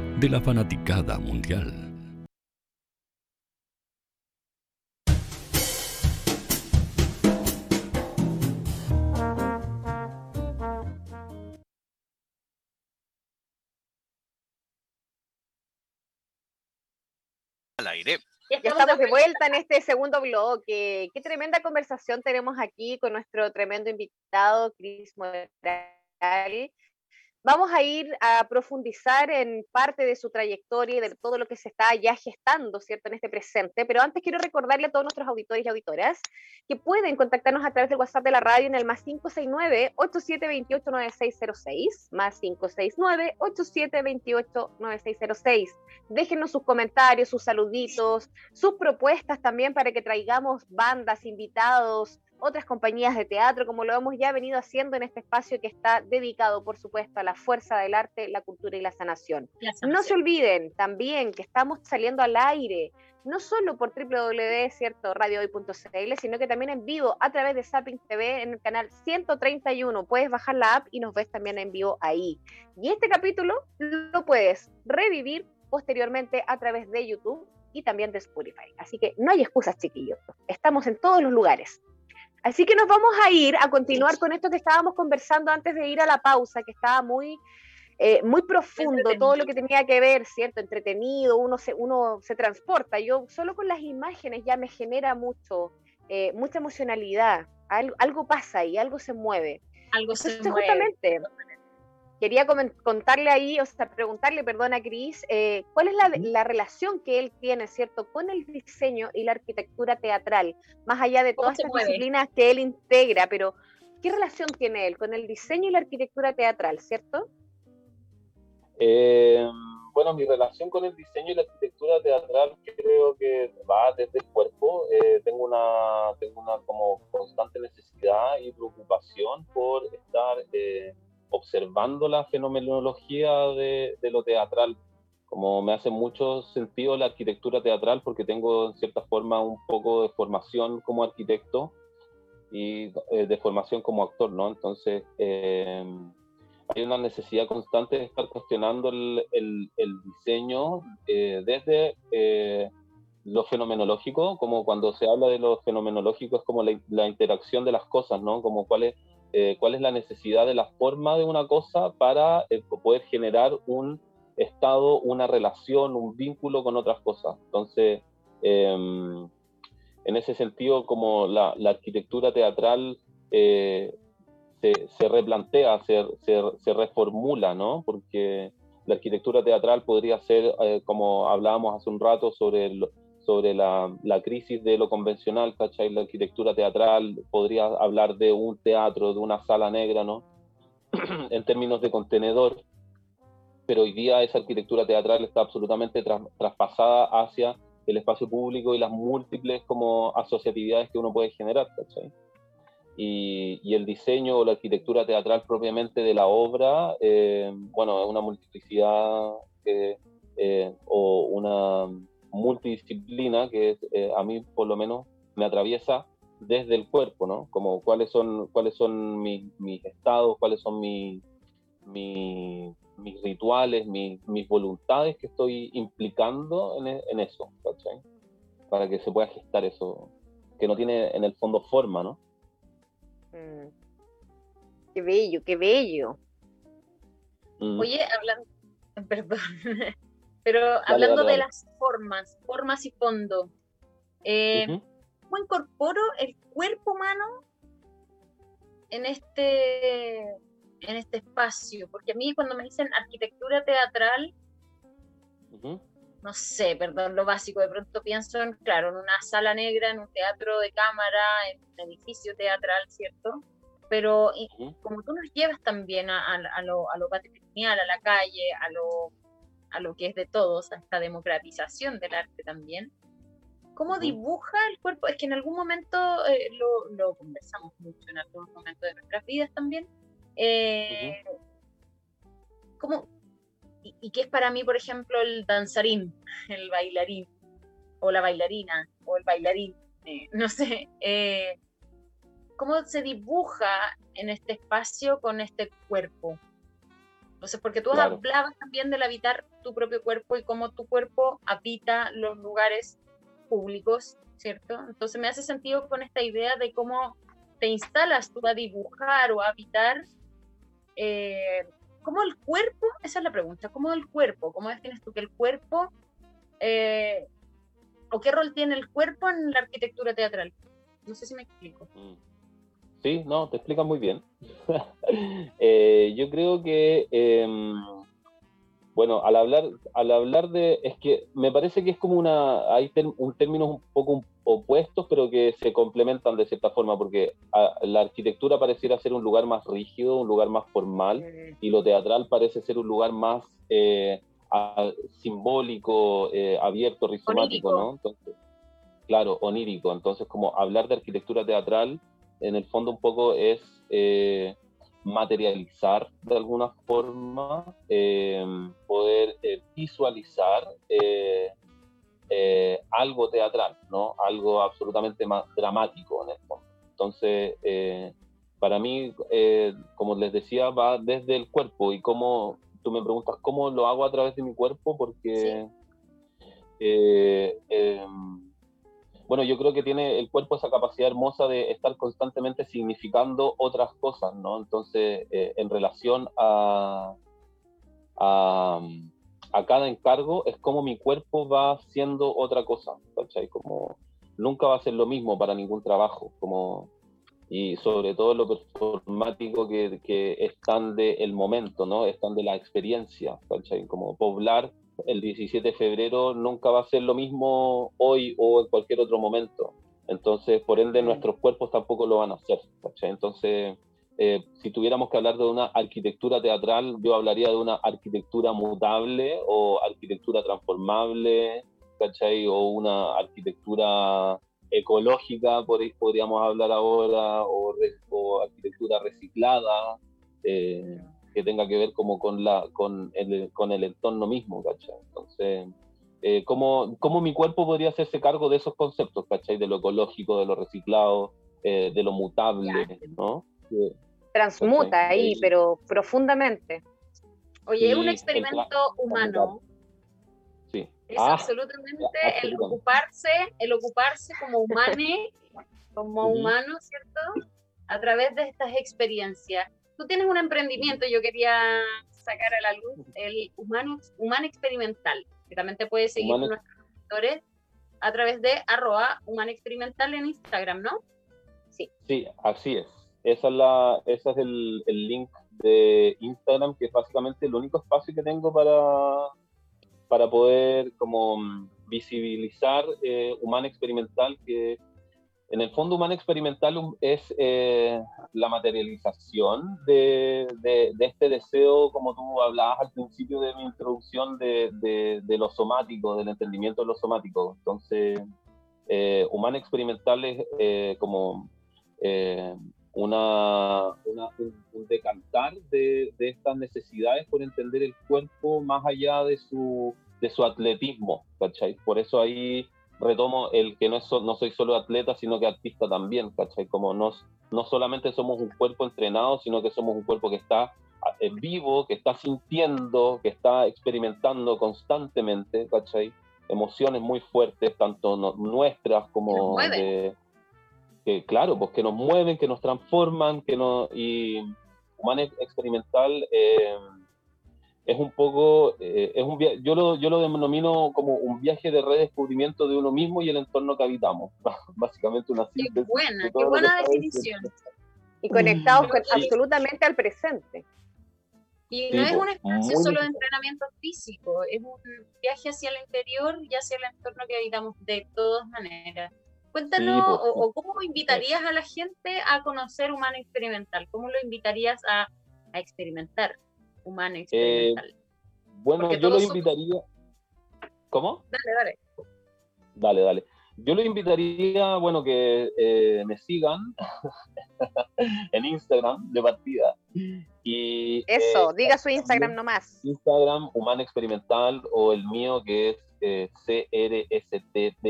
de la fanaticada mundial. Al aire. Ya estamos de vuelta en este segundo bloque. Qué tremenda conversación tenemos aquí con nuestro tremendo invitado, Cris Moral Vamos a ir a profundizar en parte de su trayectoria y de todo lo que se está ya gestando, ¿cierto?, en este presente. Pero antes quiero recordarle a todos nuestros auditores y auditoras que pueden contactarnos a través del WhatsApp de la radio en el más 569-8728-9606, más 569-8728-9606. Déjenos sus comentarios, sus saluditos, sus propuestas también para que traigamos bandas, invitados, otras compañías de teatro, como lo hemos ya venido haciendo en este espacio que está dedicado, por supuesto, a la fuerza del arte, la cultura y la sanación. No se olviden también que estamos saliendo al aire, no solo por www.radiohoy.cl, sino que también en vivo a través de Zapping TV en el canal 131. Puedes bajar la app y nos ves también en vivo ahí. Y este capítulo lo puedes revivir posteriormente a través de YouTube y también de Spotify. Así que no hay excusas, chiquillos. Estamos en todos los lugares. Así que nos vamos a ir a continuar con esto que estábamos conversando antes de ir a la pausa, que estaba muy, eh, muy profundo, todo lo que tenía que ver, ¿cierto? Entretenido, uno se, uno se transporta. Yo solo con las imágenes ya me genera mucho, eh, mucha emocionalidad. Algo, pasa ahí, algo se mueve. Algo se mueve. Justamente, quería contarle ahí, o sea, preguntarle, perdón, a Cris, eh, ¿cuál es la, relación que él tiene, cierto, con el diseño y la arquitectura teatral, más allá de todas las disciplinas que él integra, pero ¿qué relación tiene él con el diseño y la arquitectura teatral, cierto? Eh, bueno, mi relación con el diseño y la arquitectura teatral creo que va desde el cuerpo. Eh, tengo una tengo una como constante necesidad y preocupación por estar observando la fenomenología de, lo teatral. Como me hace mucho sentido la arquitectura teatral porque tengo en cierta forma un poco de formación como arquitecto y eh, de formación como actor, ¿no? Entonces, eh, hay una necesidad constante de estar cuestionando el, diseño eh, desde lo fenomenológico, como cuando se habla de lo fenomenológico es como la, interacción de las cosas, ¿no? Como cuál es eh, cuál es la necesidad de la forma de una cosa para eh, poder generar un estado, una relación, un vínculo con otras cosas. Entonces, em, en ese sentido, como la, arquitectura teatral eh, se, replantea, se, se, reformula, ¿no? Porque la arquitectura teatral podría ser, como hablábamos hace un rato, sobre el, sobre la, la, crisis de lo convencional, ¿cachai? La arquitectura teatral, podría hablar de un teatro, de una sala negra, ¿no? [CLEARS THROAT] en términos de contenedor, pero hoy día esa arquitectura teatral está absolutamente traspasada hacia el espacio público y las múltiples como asociatividades que uno puede generar, ¿cachai? Y, y el diseño o la arquitectura teatral propiamente de la obra, eh, bueno, es una multiplicidad eh, o una multidisciplina que eh, a mí por lo menos me atraviesa desde el cuerpo, ¿no? Como cuáles son, cuáles son mis, mis estados, cuáles son mis, mis, mis rituales, mis, mis, voluntades que estoy implicando en, en eso, ¿cachai? Para que se pueda gestar eso, que no tiene en el fondo forma, ¿no? Mm. Qué bello, qué bello. Mm. Oye, hablando, [LAUGHS] perdón, pero hablando de las formas, formas y fondo, eh, ¿cómo incorporo el cuerpo humano en este, en este espacio? Porque a mí cuando me dicen arquitectura teatral, no sé, perdón, lo básico, de pronto pienso en, claro, en una sala negra, en un teatro de cámara, en un edificio teatral, ¿cierto? Pero como tú nos llevas también a, a, lo, a lo patrimonial, a la calle, a lo, a lo que es de todos, a esta democratización del arte también, ¿cómo dibuja el cuerpo? Es que en algún momento eh, lo, lo, conversamos mucho, en algún momento de nuestras vidas también. Eh, ¿Cómo, y, qué es para mí, por ejemplo, el danzarín, [LAUGHS] el bailarín, o la bailarina, o el bailarín, eh, [LAUGHS] no sé, eh, cómo se dibuja en este espacio con este cuerpo. Entonces, porque tú hablabas también del habitar tu propio cuerpo y cómo tu cuerpo habita los lugares públicos, ¿cierto? Entonces me hace sentido con esta idea de cómo te instalas tú a dibujar o a habitar eh, ¿Cómo el cuerpo? Esa es la pregunta. ¿Cómo el cuerpo? ¿Cómo defines tú que el cuerpo, eh, o qué rol tiene el cuerpo en la arquitectura teatral? No sé si me explico. Mm. Sí, no, te explicas muy bien. [LAUGHS] Eh, yo creo que em, bueno, al hablar, al hablar de, es que me parece que es como una, hay un términos un poco opuestos, pero que se complementan de cierta forma, porque la arquitectura pareciera ser un lugar más rígido, un lugar más formal, y lo teatral parece ser un lugar más eh, simbólico, eh, abierto, rizomático, ¿no? Entonces, claro, onírico. Entonces, como hablar de arquitectura teatral, en el fondo un poco es eh, materializar de alguna forma, eh, poder eh, visualizar algo teatral, ¿no? Algo absolutamente más dramático en el fondo. Entonces, para mí, como les decía, va desde el cuerpo y cómo, tú me preguntas cómo lo hago a través de mi cuerpo, porque... bueno, yo creo que tiene el cuerpo esa capacidad hermosa de estar constantemente significando otras cosas, ¿no? Entonces, eh, en relación a, a, cada encargo, es como mi cuerpo va siendo otra cosa, ¿cachai? Como nunca va a ser lo mismo para ningún trabajo, como y sobre todo lo performático que, que es tan del momento, ¿no? Es tan de la experiencia, ¿cachai? Como poblar el 17 de febrero nunca va a ser lo mismo hoy o en cualquier otro momento. Entonces, por ende, nuestros cuerpos tampoco lo van a hacer. Entonces, eh, si tuviéramos que hablar de una arquitectura teatral, yo hablaría de una arquitectura mutable o arquitectura transformable, ¿cachai? O una arquitectura ecológica, por podríamos hablar ahora, o, arquitectura reciclada. Eh, que tenga que ver como con, la, con, el, con el entorno mismo, ¿cachai? Entonces, eh, ¿cómo, ¿cómo, mi cuerpo podría hacerse cargo de esos conceptos, ¿cachai? De lo ecológico, de lo reciclado, eh, de lo mutable, ¿no? Transmuta ahí, pero profundamente. Oye, es un experimento humano. Sí. Es ah, absolutamente, el ocuparse, el ocuparse como humano, [LAUGHS] como humano, ¿cierto? A través de estas experiencias tú tienes un emprendimiento, yo quería sacar a la luz el humano, humano experimental, que también te puedes seguir con nuestros seguidores a través de arroba humano experimental en Instagram, ¿no? Sí. Sí, así es. Esa es, la, esa es el, el link de Instagram, que es básicamente el único espacio que tengo para, para poder como visibilizar eh, humano experimental, que en el fondo humano experimental es eh, la materialización de, este deseo, como tú hablabas al principio de mi introducción, de, lo somático, del entendimiento de lo somático. Entonces, eh, humano experimental es eh, como eh, una, un, decantar de, estas necesidades por entender el cuerpo más allá de su de su atletismo, ¿cachai? Por eso ahí retomo el que no, es, no soy solo atleta, sino que artista también, ¿cachai? Como nos, no solamente somos un cuerpo entrenado, sino que somos un cuerpo que está vivo, que está sintiendo, que está experimentando constantemente, ¿cachai? Emociones muy fuertes, tanto nuestras como de, que claro, pues que nos mueven, que nos transforman, que no y humano experimental eh, es un poco, eh, es un yo lo, yo lo denomino como un viaje de redescubrimiento de uno mismo y el entorno que habitamos. [LAUGHS] Básicamente una Qué buena, qué buena definición. Y conectados absolutamente al presente. Y no es un espacio solo de entrenamiento físico, es un viaje hacia el interior y hacia el entorno que habitamos de todas maneras. Cuéntanos, o, cómo invitarías a la gente a conocer humano experimental, cómo lo invitarías a, a experimentar humano eh, experimental. bueno, yo lo invitaría. ¿Cómo? Dale, dale. Dale, dale. Yo lo invitaría, bueno, que eh, me sigan [LAUGHS] en Instagram de partida. Y, Eso, eh, diga su Instagram nomás. Instagram, Humano Experimental, o el mío que es eh, CRSTDLM,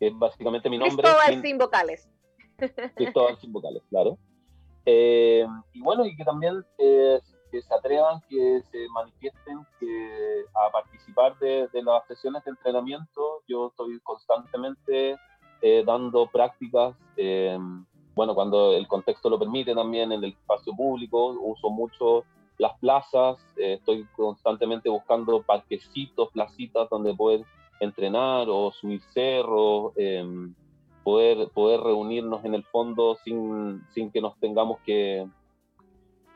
que es básicamente mi nombre. Cristóbal sin, sin vocales. Cristóbal sin vocales, claro. Y bueno, y que también que se atrevan, que se manifiesten que a participar de, las sesiones de entrenamiento. Yo estoy constantemente eh, dando prácticas, eh, bueno, cuando el contexto lo permite también en el espacio público, uso mucho las plazas, eh, estoy constantemente buscando parquecitos, placitas donde poder entrenar o subir cerros, poder, poder reunirnos en el fondo sin, sin que nos tengamos que,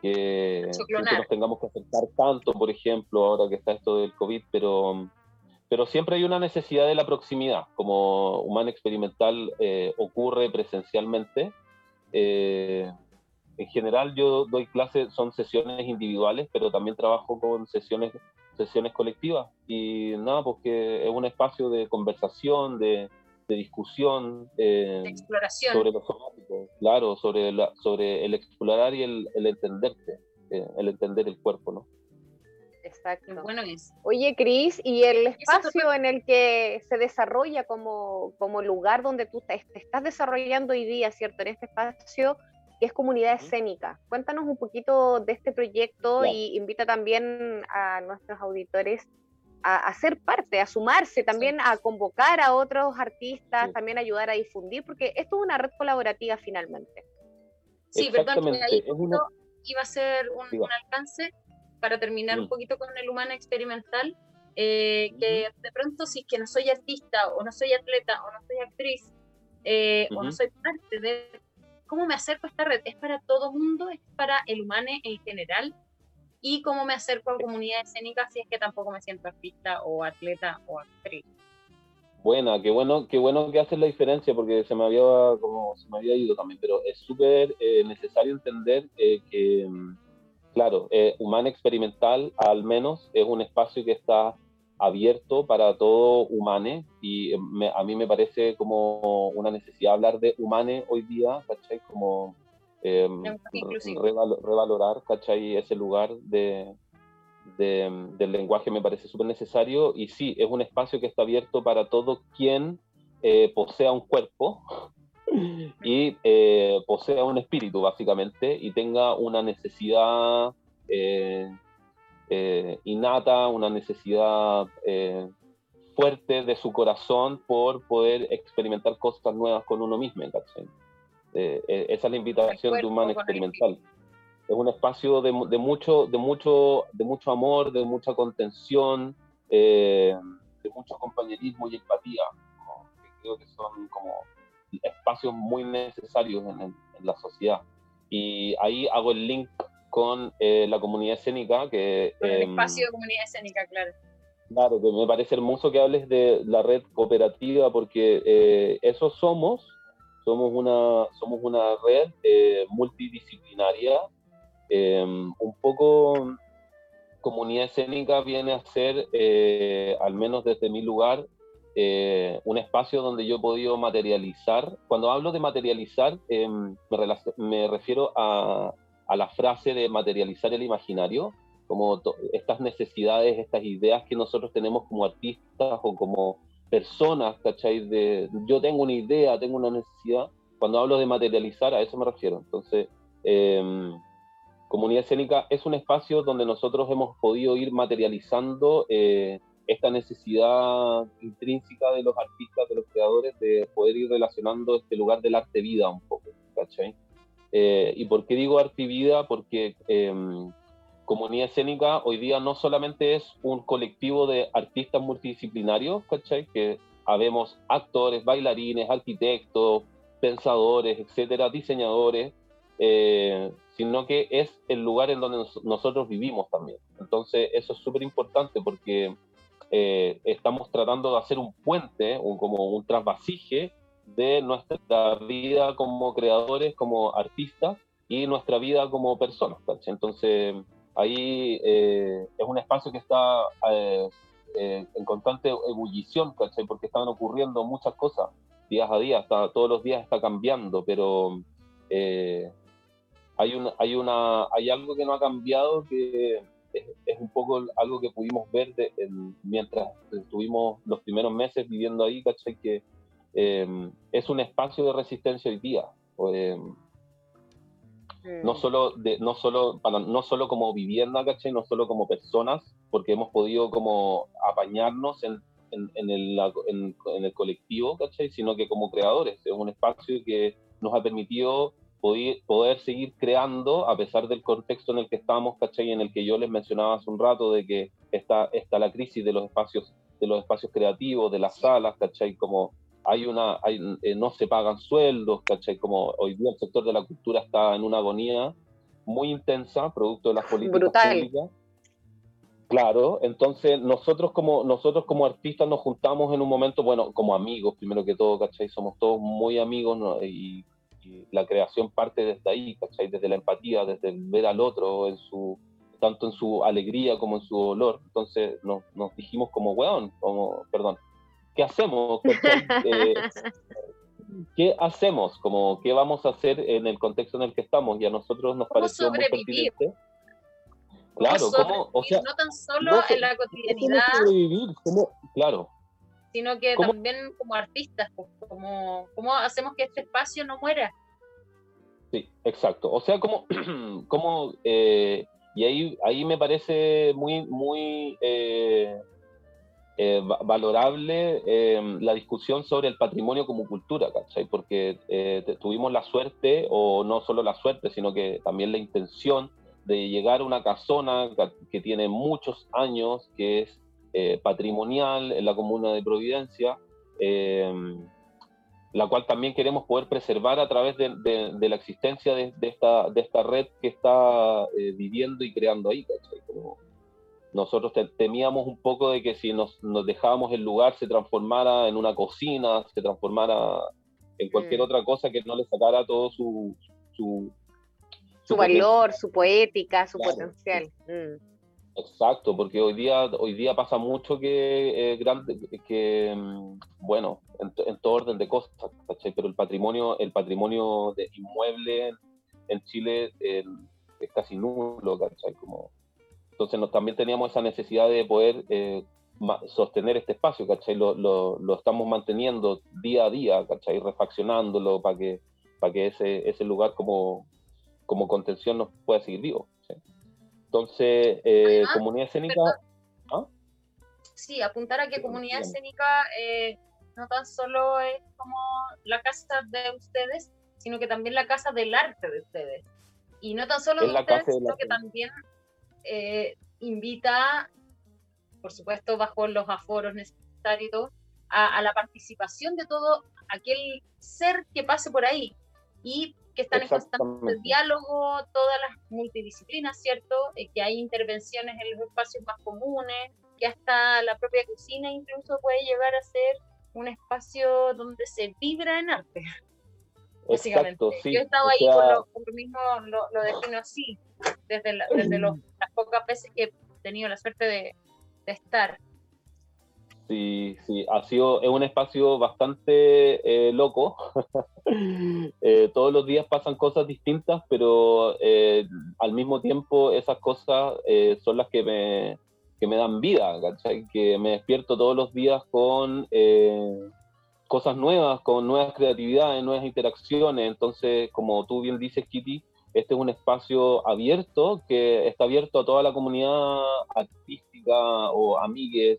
que, nos tengamos que acercar tanto, por ejemplo, ahora que está esto del COVID, pero, pero siempre hay una necesidad de la proximidad, como humano experimental eh, ocurre presencialmente. Eh, en general yo doy clases, son sesiones individuales, pero también trabajo con sesiones, sesiones colectivas. Y nada, porque es un espacio de conversación, de, de discusión eh, exploración. sobre lo somático, claro, sobre, la, sobre el explorar y el, el entenderte, eh, el entender el cuerpo, ¿no? Exacto. Bueno es. Oye, Cris, ¿y el espacio en el que se desarrolla como, como lugar donde tú te, estás desarrollando hoy día, ¿cierto? En este espacio que es comunidad escénica. Cuéntanos un poquito de este proyecto y invita también a nuestros auditores a, ser parte, a sumarse, también a convocar a otros artistas, también ayudar a difundir, porque esto es una red colaborativa finalmente. Sí, perdón, que ahí iba a ser un, alcance para terminar un poquito con el humano experimental, eh, que de pronto si es que no soy artista o no soy atleta o no soy actriz eh, o no soy parte de... ¿Cómo me acerco a esta red? ¿Es para todo mundo? ¿Es para el humano en general? Y cómo me acerco a comunidad escénica si es que tampoco me siento artista o atleta o actriz. Buena, qué bueno, qué bueno que haces la diferencia porque se me había como se me había ido también, pero es súper eh, necesario entender eh, que, mm, claro, eh, Humana Experimental al menos es un espacio que está abierto para todo humane y a mí me parece como una necesidad hablar de humane hoy día, ¿cachai? Como eh, revalorar, ¿cachai? Ese lugar de, del lenguaje me parece súper necesario y sí, es un espacio que está abierto para todo quien eh, posea un cuerpo [LAUGHS] y eh, posea un espíritu, básicamente, y tenga una necesidad eh, innata, una necesidad fuerte de su corazón por poder experimentar cosas nuevas con uno mismo, ¿cachai? Eh, eh, esa es la invitación de Humano Experimental. Es un espacio de, de, mucho, de, mucho, de mucho amor, de mucha contención, eh, de mucho compañerismo y empatía. Que creo que son como espacios muy necesarios en, la sociedad. Y ahí hago el link con la comunidad escénica. Que, el em, espacio de comunidad escénica, claro. Claro, que me parece hermoso que hables de la red cooperativa porque eso somos somos una, somos una red eh, multidisciplinaria, em, un poco comunidad escénica viene a ser, eh, al menos desde mi lugar, eh, un espacio donde yo he podido materializar. Cuando hablo de materializar, em, me, me, refiero a, a, la frase de materializar el imaginario, Como estas necesidades, estas ideas que nosotros tenemos como artistas o como personas, ¿cachai? De, yo tengo una idea, tengo una necesidad. Cuando hablo de materializar, a eso me refiero. Entonces, em, Comunidad Escénica es un espacio donde nosotros hemos podido ir materializando eh, esta necesidad intrínseca de los artistas, de los creadores, de poder ir relacionando este lugar del arte vida un poco, ¿cachai? Eh, ¿Y por qué digo arte vida? Porque em, Comunidad Escénica hoy día no solamente es un colectivo de artistas multidisciplinarios, ¿cachai? Que habemos actores, bailarines, arquitectos, pensadores, etcétera, diseñadores, eh, sino que es el lugar en donde nosotros vivimos también. Entonces, eso es súper importante porque eh, estamos tratando de hacer un puente, un, como un trasvasije de nuestra vida como creadores, como artistas y nuestra vida como personas. Entonces, ahí eh, es un espacio que está eh, en constante ebullición, porque están ocurriendo muchas cosas días a día, está, todos los días está cambiando, pero hay, una, hay, una, hay algo que no ha cambiado que es, un poco algo que pudimos ver mientras estuvimos los primeros meses viviendo ahí, ¿cachai? Que em, es un espacio de resistencia hoy día. No solo, de, no, solo para, no solo como vivienda, ¿cachai? No solo como personas, porque hemos podido como apañarnos en, en, en, el, en, el, colectivo, ¿cachai? Sino que como creadores. Es un espacio que nos ha permitido poder, seguir creando a pesar del contexto en el que estamos, ¿cachai? En el que yo les mencionaba hace un rato de que está, está la crisis de los espacios de los espacios creativos, de las salas, ¿cachai? Como hay una, hay, eh, no se pagan sueldos, ¿cachai? Como hoy día el sector de la cultura está en una agonía muy intensa, producto de las políticas Brutal. públicas. Claro, entonces nosotros como, nosotros como artistas nos juntamos en un momento, bueno, como amigos, primero que todo, ¿cachai? Somos todos muy amigos ¿no? y la creación parte desde ahí, ¿cachai? Desde la empatía, desde el ver al otro en su, tanto en su alegría como en su dolor. Entonces nos, nos dijimos como, weón, como, perdón, ¿qué hacemos? [LAUGHS] Eh, ¿Qué hacemos? Como, ¿Qué vamos a hacer en el contexto en el que estamos? Y a nosotros nos pareció muy pertinente. Claro, ¿cómo, o sea, no tan solo en la cotidianidad. sobrevivir? claro, sino que también como artistas, pues, como, ¿cómo hacemos que este espacio no muera? Sí, exacto. O sea, como, como [CLEARS THROAT] eh, y ahí, ahí me parece muy, muy eh, eh, valorable la discusión sobre el patrimonio como cultura, ¿cachai? Porque tuvimos la suerte, o no solo la suerte, sino que también la intención de llegar a una casona que tiene muchos años, que es eh, patrimonial en la comuna de Providencia, eh, la cual también queremos poder preservar a través de, la existencia de, esta, de esta red que está eh, viviendo y creando ahí. Nosotros temíamos un poco de que si nos, dejábamos el lugar se transformara en una cocina, se transformara en cualquier mm. otra cosa que no le sacara todo su... Su, valor, su poética, su potencial. Mm. Exacto, porque hoy día, hoy día pasa mucho que, eh, grande, que mm, bueno, en, todo orden de cosas, ¿cachai? Pero el patrimonio, el patrimonio de inmueble en Chile es casi nulo, ¿cachai? Como, entonces también teníamos esa necesidad de poder eh, sostener este espacio, ¿cachai? Lo, lo, lo, estamos manteniendo día a día, ¿cachai? Refaccionándolo para que, para que ese, ese lugar como, como contención nos pueda seguir vivo. Entonces, eh, comunidad escénica... ¿Ah? Sí, apuntar a que comunidad escénica eh, no tan solo es como la casa de ustedes, sino que también la casa del arte de ustedes. Y no tan solo de ustedes, sino que también eh, invita, por supuesto, bajo los aforos necesarios, a, a la participación de todo aquel ser que pase por ahí. Y que están en constante diálogo, todas las multidisciplinas, ¿cierto? Eh, que hay intervenciones en los espacios más comunes, que hasta la propia cocina incluso puede llegar a ser un espacio donde se vibra en arte. Básicamente. Yo he estado ahí por lo, mismo, lo, lo, defino así, desde, desde las pocas veces que he tenido la suerte de, de estar. Sí, sí, ha sido, es un espacio bastante eh, loco. [LAUGHS] Eh, todos los días pasan cosas distintas, pero eh, al mismo tiempo esas cosas son las que me, que me dan vida, ¿cachai? Que me despierto todos los días con cosas nuevas, con nuevas creatividades, nuevas interacciones. Entonces, como tú bien dices, Kitty, este es un espacio abierto que está abierto a toda la comunidad artística o amigues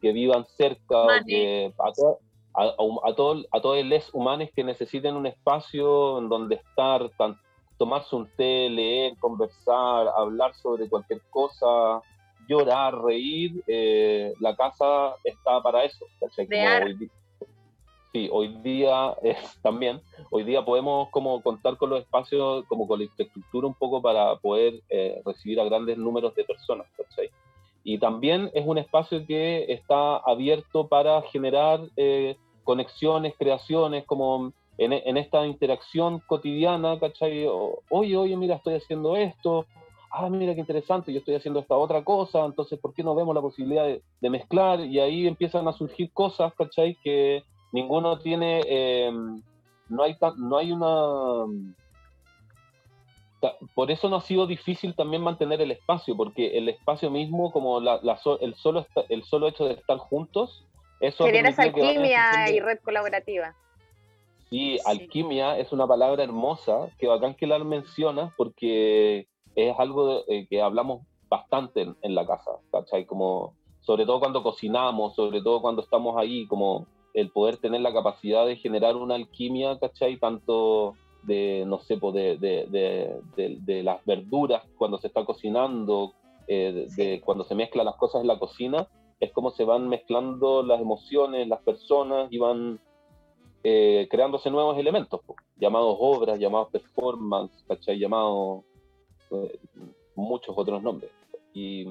que vivan cerca, que a, a, a, a todos los humanos que necesiten un espacio en donde estar, tomarse un té, leer, conversar, hablar sobre cualquier cosa, llorar, reír, eh, la casa está para eso. Sí, hoy día es, [LAUGHS] también, hoy día podemos como contar con los espacios, como con la infraestructura un poco para poder eh, recibir a grandes números de personas. ¿cachai? Y también es un espacio que está abierto para generar eh, conexiones, creaciones, como en, esta interacción cotidiana, ¿cachai? Oye, oye, mira, estoy haciendo esto, ah, mira qué interesante, yo estoy haciendo esta otra cosa, entonces, ¿por qué no vemos la posibilidad de, mezclar? Y ahí empiezan a surgir cosas, ¿cachai? Que ninguno tiene, eh, no, hay no hay una por eso no ha sido difícil también mantener el espacio, porque el espacio mismo, como la, el, solo, el solo hecho de estar juntos, eso... Genera esa alquimia y red colaborativa. Sí, alquimia es una palabra hermosa, que bacán que la menciona, porque es algo eh, que hablamos bastante en, la casa, ¿cachai? Como, sobre todo cuando cocinamos, sobre todo cuando estamos ahí, como el poder tener la capacidad de generar una alquimia, ¿cachai? Tanto de, no sé, de, de, de, las verduras cuando se está cocinando, eh, de, cuando se mezclan las cosas en la cocina, es como se van mezclando las emociones, las personas y van eh, creándose nuevos elementos, llamados obras, llamados performance, ¿cachai? Llamados eh, muchos otros nombres. Y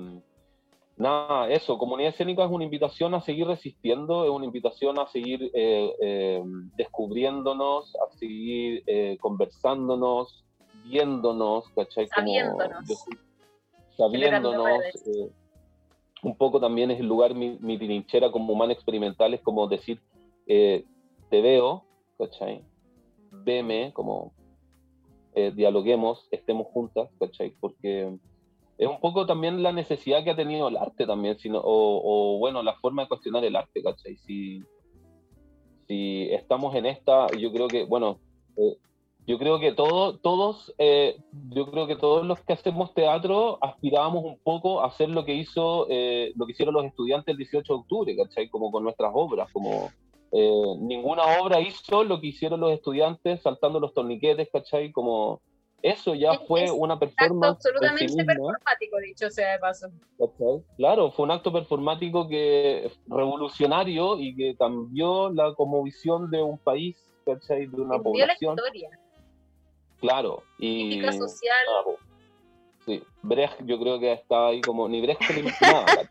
nada, eso, comunidad escénica es una invitación a seguir resistiendo, es una invitación a seguir eh, eh, descubriéndonos, a seguir eh, conversándonos, viéndonos, ¿cachai? Sabiéndonos. sabiéndonos. un poco también es el lugar, mi, mi trinchera como humana experimental, es como decir, te veo, ¿cachai? Veme, como dialoguemos, estemos juntas, ¿cachai? Porque es un poco también la necesidad que ha tenido el arte también, sino, o, bueno, la forma de cuestionar el arte, ¿cachai? Si, si estamos en esta, yo creo que, bueno, eh, yo creo que todo, todos, eh, yo creo que todos los que hacemos teatro aspirábamos un poco a hacer lo que hizo, eh, lo que hicieron los estudiantes el 18 de octubre, ¿cachai? Como con nuestras obras, como ninguna obra hizo lo que hicieron los estudiantes saltando los torniquetes, ¿cachai? Como eso ya fue una performance. absolutamente performático, dicho sea de paso. Claro, fue un acto performático que revolucionario y que cambió la como visión de un país, ¿cachai? De una población. la historia. Claro. Y, Política social. Sí, Brecht yo creo que está ahí como ni Brecht ni [LAUGHS] nada.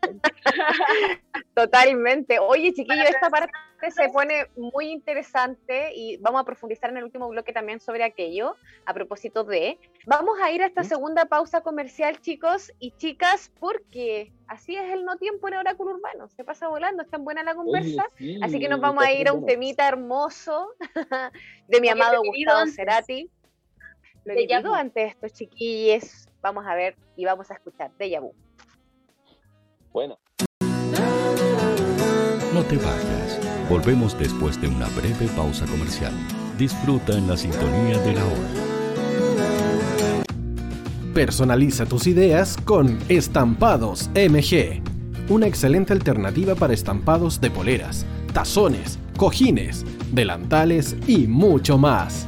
Totalmente. Oye, chiquillo, esta parte se pone muy interesante y vamos a profundizar en el último bloque también sobre aquello, a propósito de. Vamos a ir a esta segunda pausa comercial, chicos y chicas, porque así es el no tiempo en Oráculo Urbano. Se pasa volando, es tan buena la conversa. así que nos vamos a ir a un temita hermoso [LAUGHS] de mi amado Gustavo Cerati. Lo he antes estos chiquillos. Vamos a ver y vamos a escuchar de Yabu. Bueno. No te vayas. Volvemos después de una breve pausa comercial. Disfruta en la sintonía de la hora. Personaliza tus ideas con Estampados MG. Una excelente alternativa para estampados de poleras, tazones, cojines, delantales y mucho más.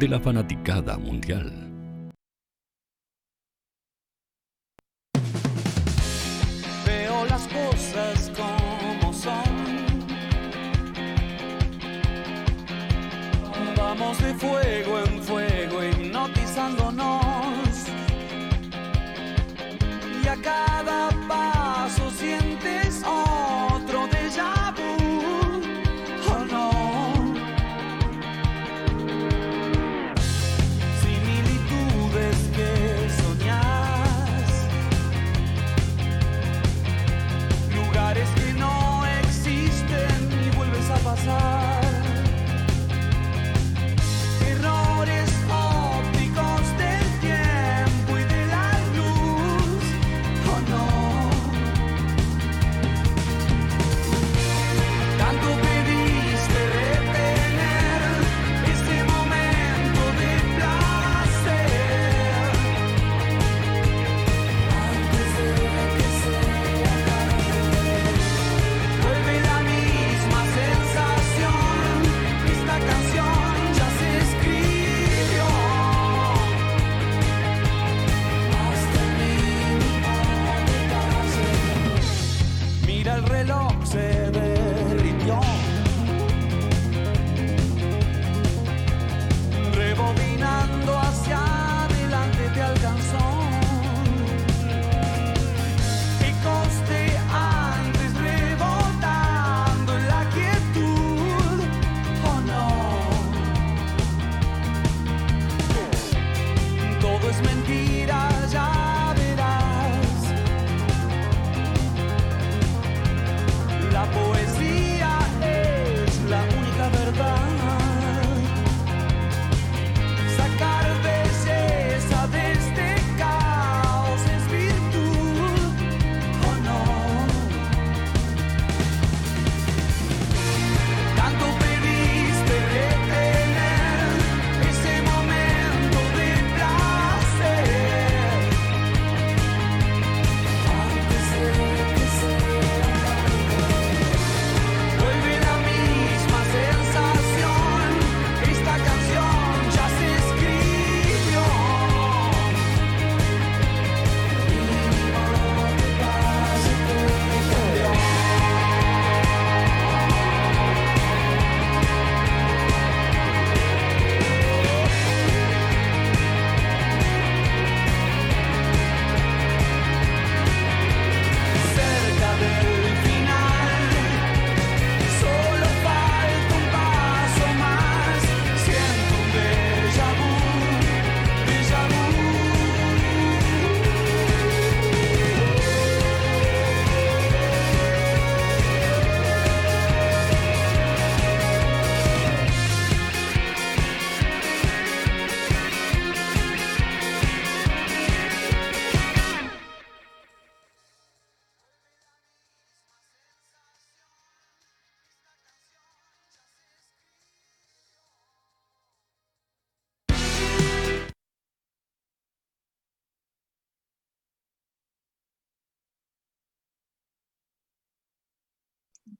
de la fanaticada mundial. Veo las cosas como son. Vamos de fuego en fuego hipnotizándonos. Y a cada paso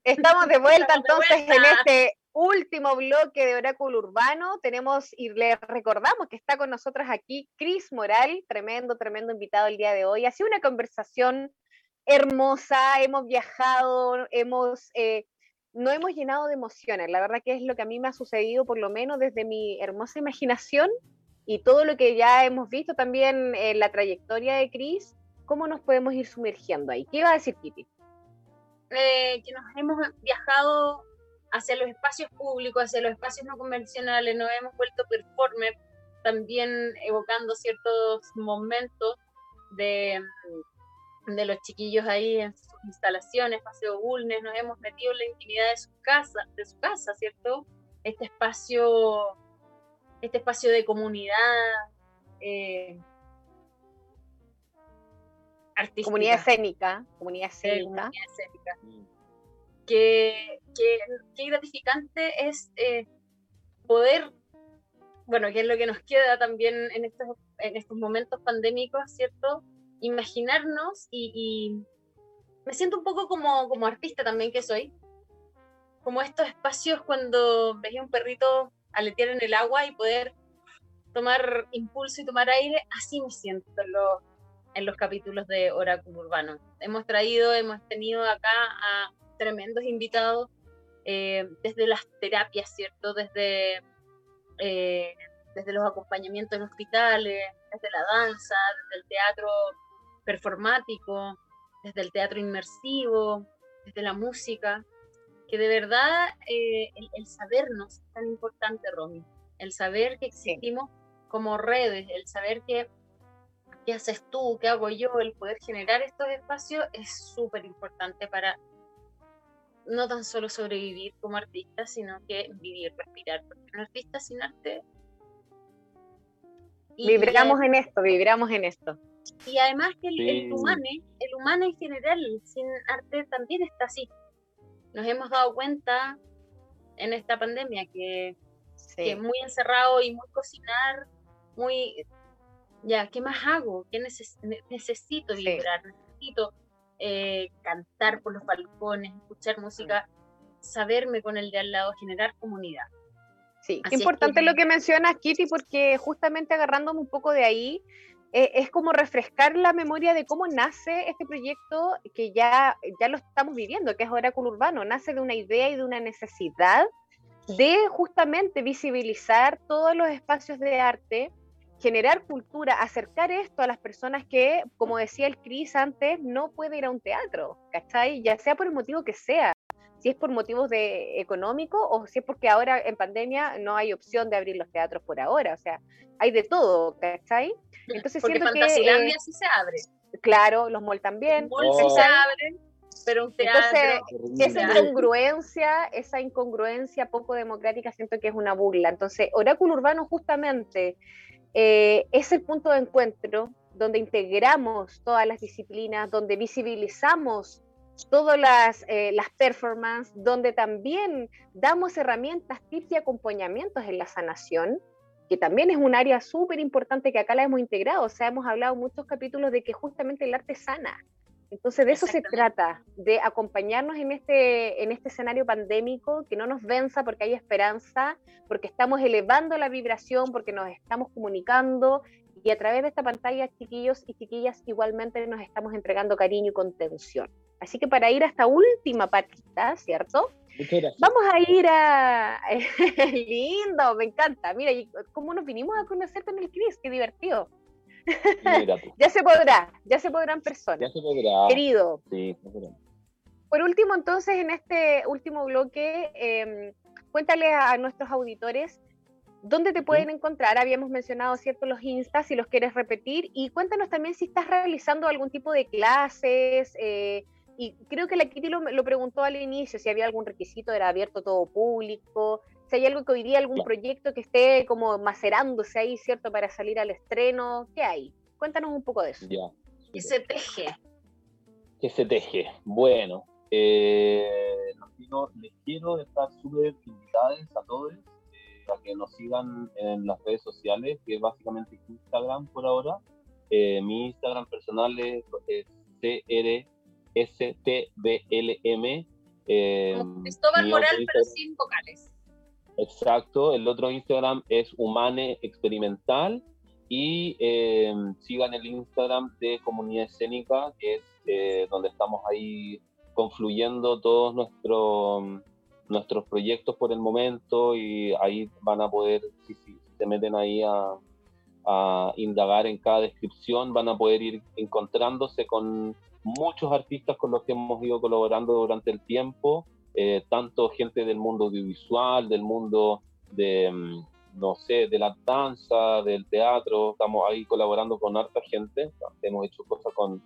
Estamos de vuelta Estamos de entonces en vuelta. este último bloque de Oráculo Urbano. Tenemos y les recordamos que está con nosotros aquí Cris Moral, tremendo, tremendo invitado el día de hoy. Ha sido una conversación hermosa, hemos viajado, hemos, eh, no hemos llenado de emociones. La verdad que es lo que a mí me ha sucedido, por lo menos desde mi hermosa imaginación y todo lo que ya hemos visto también en la trayectoria de Cris. ¿Cómo nos podemos ir sumergiendo ahí? ¿Qué iba a decir Kitty? Eh, que nos hemos viajado hacia los espacios públicos, hacia los espacios no convencionales, nos hemos vuelto performer, también evocando ciertos momentos de, de los chiquillos ahí en sus instalaciones, Paseo Bulnes, nos hemos metido en la intimidad de su casa, de su casa, ¿cierto? Este espacio, este espacio de comunidad, eh, Comunidad escénica, comunidad Sí, escénica. comunidad escénica. qué, qué, gratificante es eh, poder, bueno, que es lo que nos queda también en estos, en estos momentos pandémicos, ¿cierto? Imaginarnos y, me siento un poco como, como artista también que soy, como estos espacios cuando veía un perrito aletear en el agua y poder tomar impulso y tomar aire, así me siento en los, en los capítulos de Oráculo Urbano. Hemos traído, hemos tenido acá a tremendos invitados, eh, desde las terapias, ¿cierto? Desde, eh, desde los acompañamientos en hospitales, desde la danza, desde el teatro performático, desde el teatro inmersivo, desde la música, que de verdad eh, el, sabernos es tan importante, Romy, el saber que existimos como redes, el saber que qué haces tú, qué hago yo, el poder generar estos espacios es súper importante para no tan solo sobrevivir como artista, sino que vivir, respirar, porque un artista sin arte... vibramos en esto, vibramos en esto. Y además que el, humano, el humano en general, sin arte también está así. Nos hemos dado cuenta en esta pandemia que, que muy encerrado y muy cocinar, muy... Ya, ¿qué más hago? ¿Qué necesito vibrar? Necesito eh, cantar por los balcones, escuchar música, saberme con el de al lado, generar comunidad. Sí, es importante lo que mencionas, Kitty, porque justamente agarrándome un poco de ahí, eh, es como refrescar la memoria de cómo nace este proyecto que ya, ya lo estamos viviendo, que es Oráculo Urbano. Nace de una idea y de una necesidad de justamente visibilizar todos los espacios de arte generar cultura, acercar esto a las personas que, como decía el Cris antes, no puede ir a un teatro, ¿cachai? Ya sea por el motivo que sea, si es por motivos de económico o si es porque ahora en pandemia no hay opción de abrir los teatros por ahora, o sea, hay de todo, ¿cachai? Entonces porque siento que eh, sí se abre. Claro, los malls también. Los sí se abren, pero un teatro. Entonces, esa incongruencia, esa incongruencia poco democrática siento que es una burla. Entonces, Oráculo Urbano justamente eh, es el punto de encuentro donde integramos todas las disciplinas, donde visibilizamos todas las, eh, las performances, donde también damos herramientas, tips y acompañamientos en la sanación, que también es un área súper importante que acá la hemos integrado. O sea, hemos hablado muchos capítulos de que justamente el arte sana. Entonces de eso se trata, de acompañarnos en este, en este escenario pandémico, que no nos venza porque hay esperanza, porque estamos elevando la vibración, porque nos estamos comunicando y a través de esta pantalla, chiquillos y chiquillas, igualmente nos estamos entregando cariño y contención. Así que para ir a esta última patita, ¿cierto? Vamos a ir a... [LAUGHS] Lindo, me encanta. Mira, cómo nos vinimos a conocer con el Cris, qué divertido. [LAUGHS] ya se podrá, ya se podrán personas. Ya se podrá. Querido. Sí, Por último, entonces, en este último bloque, eh, cuéntale a nuestros auditores dónde te pueden encontrar. Habíamos mencionado, ¿cierto?, los Insta, si los quieres repetir. Y cuéntanos también si estás realizando algún tipo de clases. Eh, y creo que la Kitty lo, lo, preguntó al inicio, si había algún requisito, era abierto todo público si hay algo que hoy día, algún proyecto que esté como macerándose ahí, ¿cierto? Para salir al estreno, ¿qué hay? Cuéntanos un poco de eso. Ya. ¿Qué se teje? ¿Qué se teje? Bueno, eh, les quiero estar súper invitados a todos eh, a que nos sigan en las redes sociales, que es básicamente Instagram por ahora. Eh, mi Instagram personal es, CRSTBLM. Eh, Cristóbal Moral, pero sin vocales. Exacto, el otro Instagram es Humane Experimental y eh, sigan el Instagram de Comunidad Escénica, que es eh, donde estamos ahí confluyendo todos nuestros nuestros proyectos por el momento y ahí van a poder, si, se meten ahí a, indagar en cada descripción, van a poder ir encontrándose con muchos artistas con los que hemos ido colaborando durante el tiempo eh, tanto gente del mundo audiovisual, del mundo de, mm, no sé, de la danza, del teatro, estamos ahí colaborando con harta gente, hemos hecho cosas con,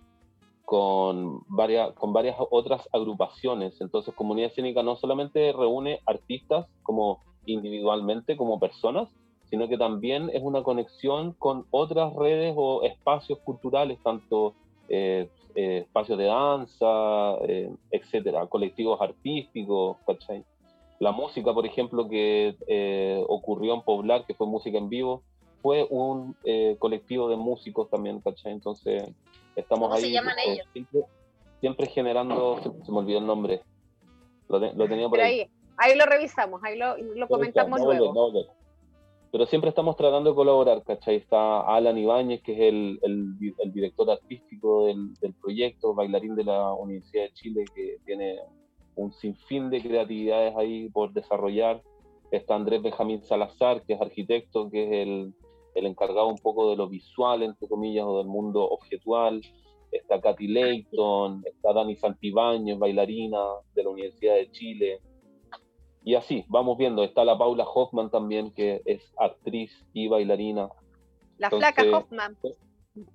con, varias, con varias otras agrupaciones, entonces Comunidad Escénica no solamente reúne artistas como individualmente, como personas, sino que también es una conexión con otras redes o espacios culturales, tanto eh, eh, espacios de danza, eh, etcétera, colectivos artísticos, ¿cachai? La música, por ejemplo, que eh, ocurrió en Poblar, que fue música en vivo, fue un colectivo de músicos también, ¿cachai? Entonces, estamos ¿Cómo ahí. se llaman ellos? Siempre, siempre generando, se, se, me olvidó el nombre. Lo, lo tenía por ahí. ahí, ahí lo revisamos, ahí lo, lo comentamos No, luego. no, no, no. Pero siempre estamos tratando de colaborar, ¿cachai? Está Alan Ibáñez, que es el, el, el director artístico del, del, proyecto, bailarín de la Universidad de Chile, que tiene un sinfín de creatividades ahí por desarrollar. Está Andrés Benjamín Salazar, que es arquitecto, que es el, el encargado un poco de lo visual, entre comillas, o del mundo objetual. Está Katy Leighton, está Dani Santibáñez, bailarina de la Universidad de Chile. Y así, vamos viendo. Está la Paula Hoffman también, que es actriz y bailarina. La Entonces, flaca Hoffman.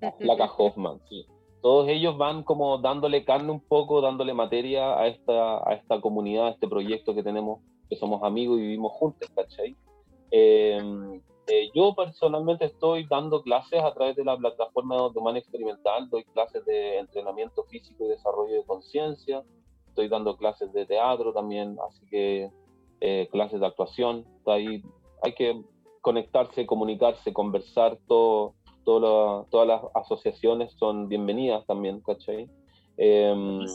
La flaca Hoffman, sí. Todos ellos van como dándole carne un poco, dándole materia a esta, a esta comunidad, a este proyecto que tenemos, que somos amigos y vivimos juntos, ¿cachai? Eh, eh, yo personalmente estoy dando clases a través de la plataforma de Humana Experimental, doy clases de entrenamiento físico y desarrollo de conciencia, estoy dando clases de teatro también, así que eh, clases de actuación, ahí hay que conectarse, comunicarse, conversar, todo, todo la, todas las asociaciones son bienvenidas también, ¿cachai? Eh,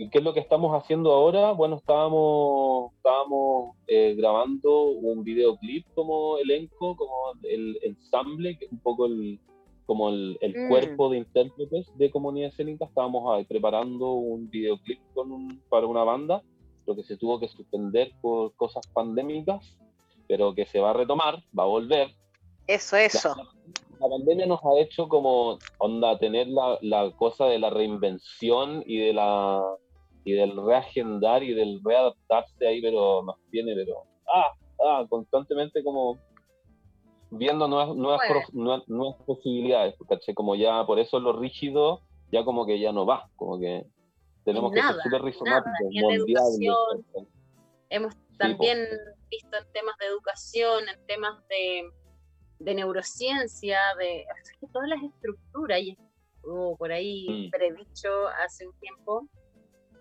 ¿Y qué es lo que estamos haciendo ahora? Bueno, estábamos, estábamos eh, grabando un videoclip como elenco, como el ensamble, que es un poco el, como el, el mm. cuerpo de intérpretes de comunidad escénica. Estábamos ahí preparando un videoclip con un, para una banda lo que se tuvo que suspender por cosas pandémicas, pero que se va a retomar, va a volver. Eso, eso. La, la pandemia nos ha hecho como, onda, tener la, la, cosa de la reinvención y de la y del reagendar y del readaptarse ahí, pero nos tiene, pero, ah, ah, constantemente como viendo nuevas, nuevas, bueno. nuevas, nuevas posibilidades, ¿caché? Como ya, por eso lo rígido ya como que ya no va, como que tenemos nada, que ser súper rizomáticos, mundiales. Hemos también sí, visto en temas de educación, en temas de, de neurociencia, de o sea, todas las estructuras, y oh, por ahí Mm. predicho hace un tiempo,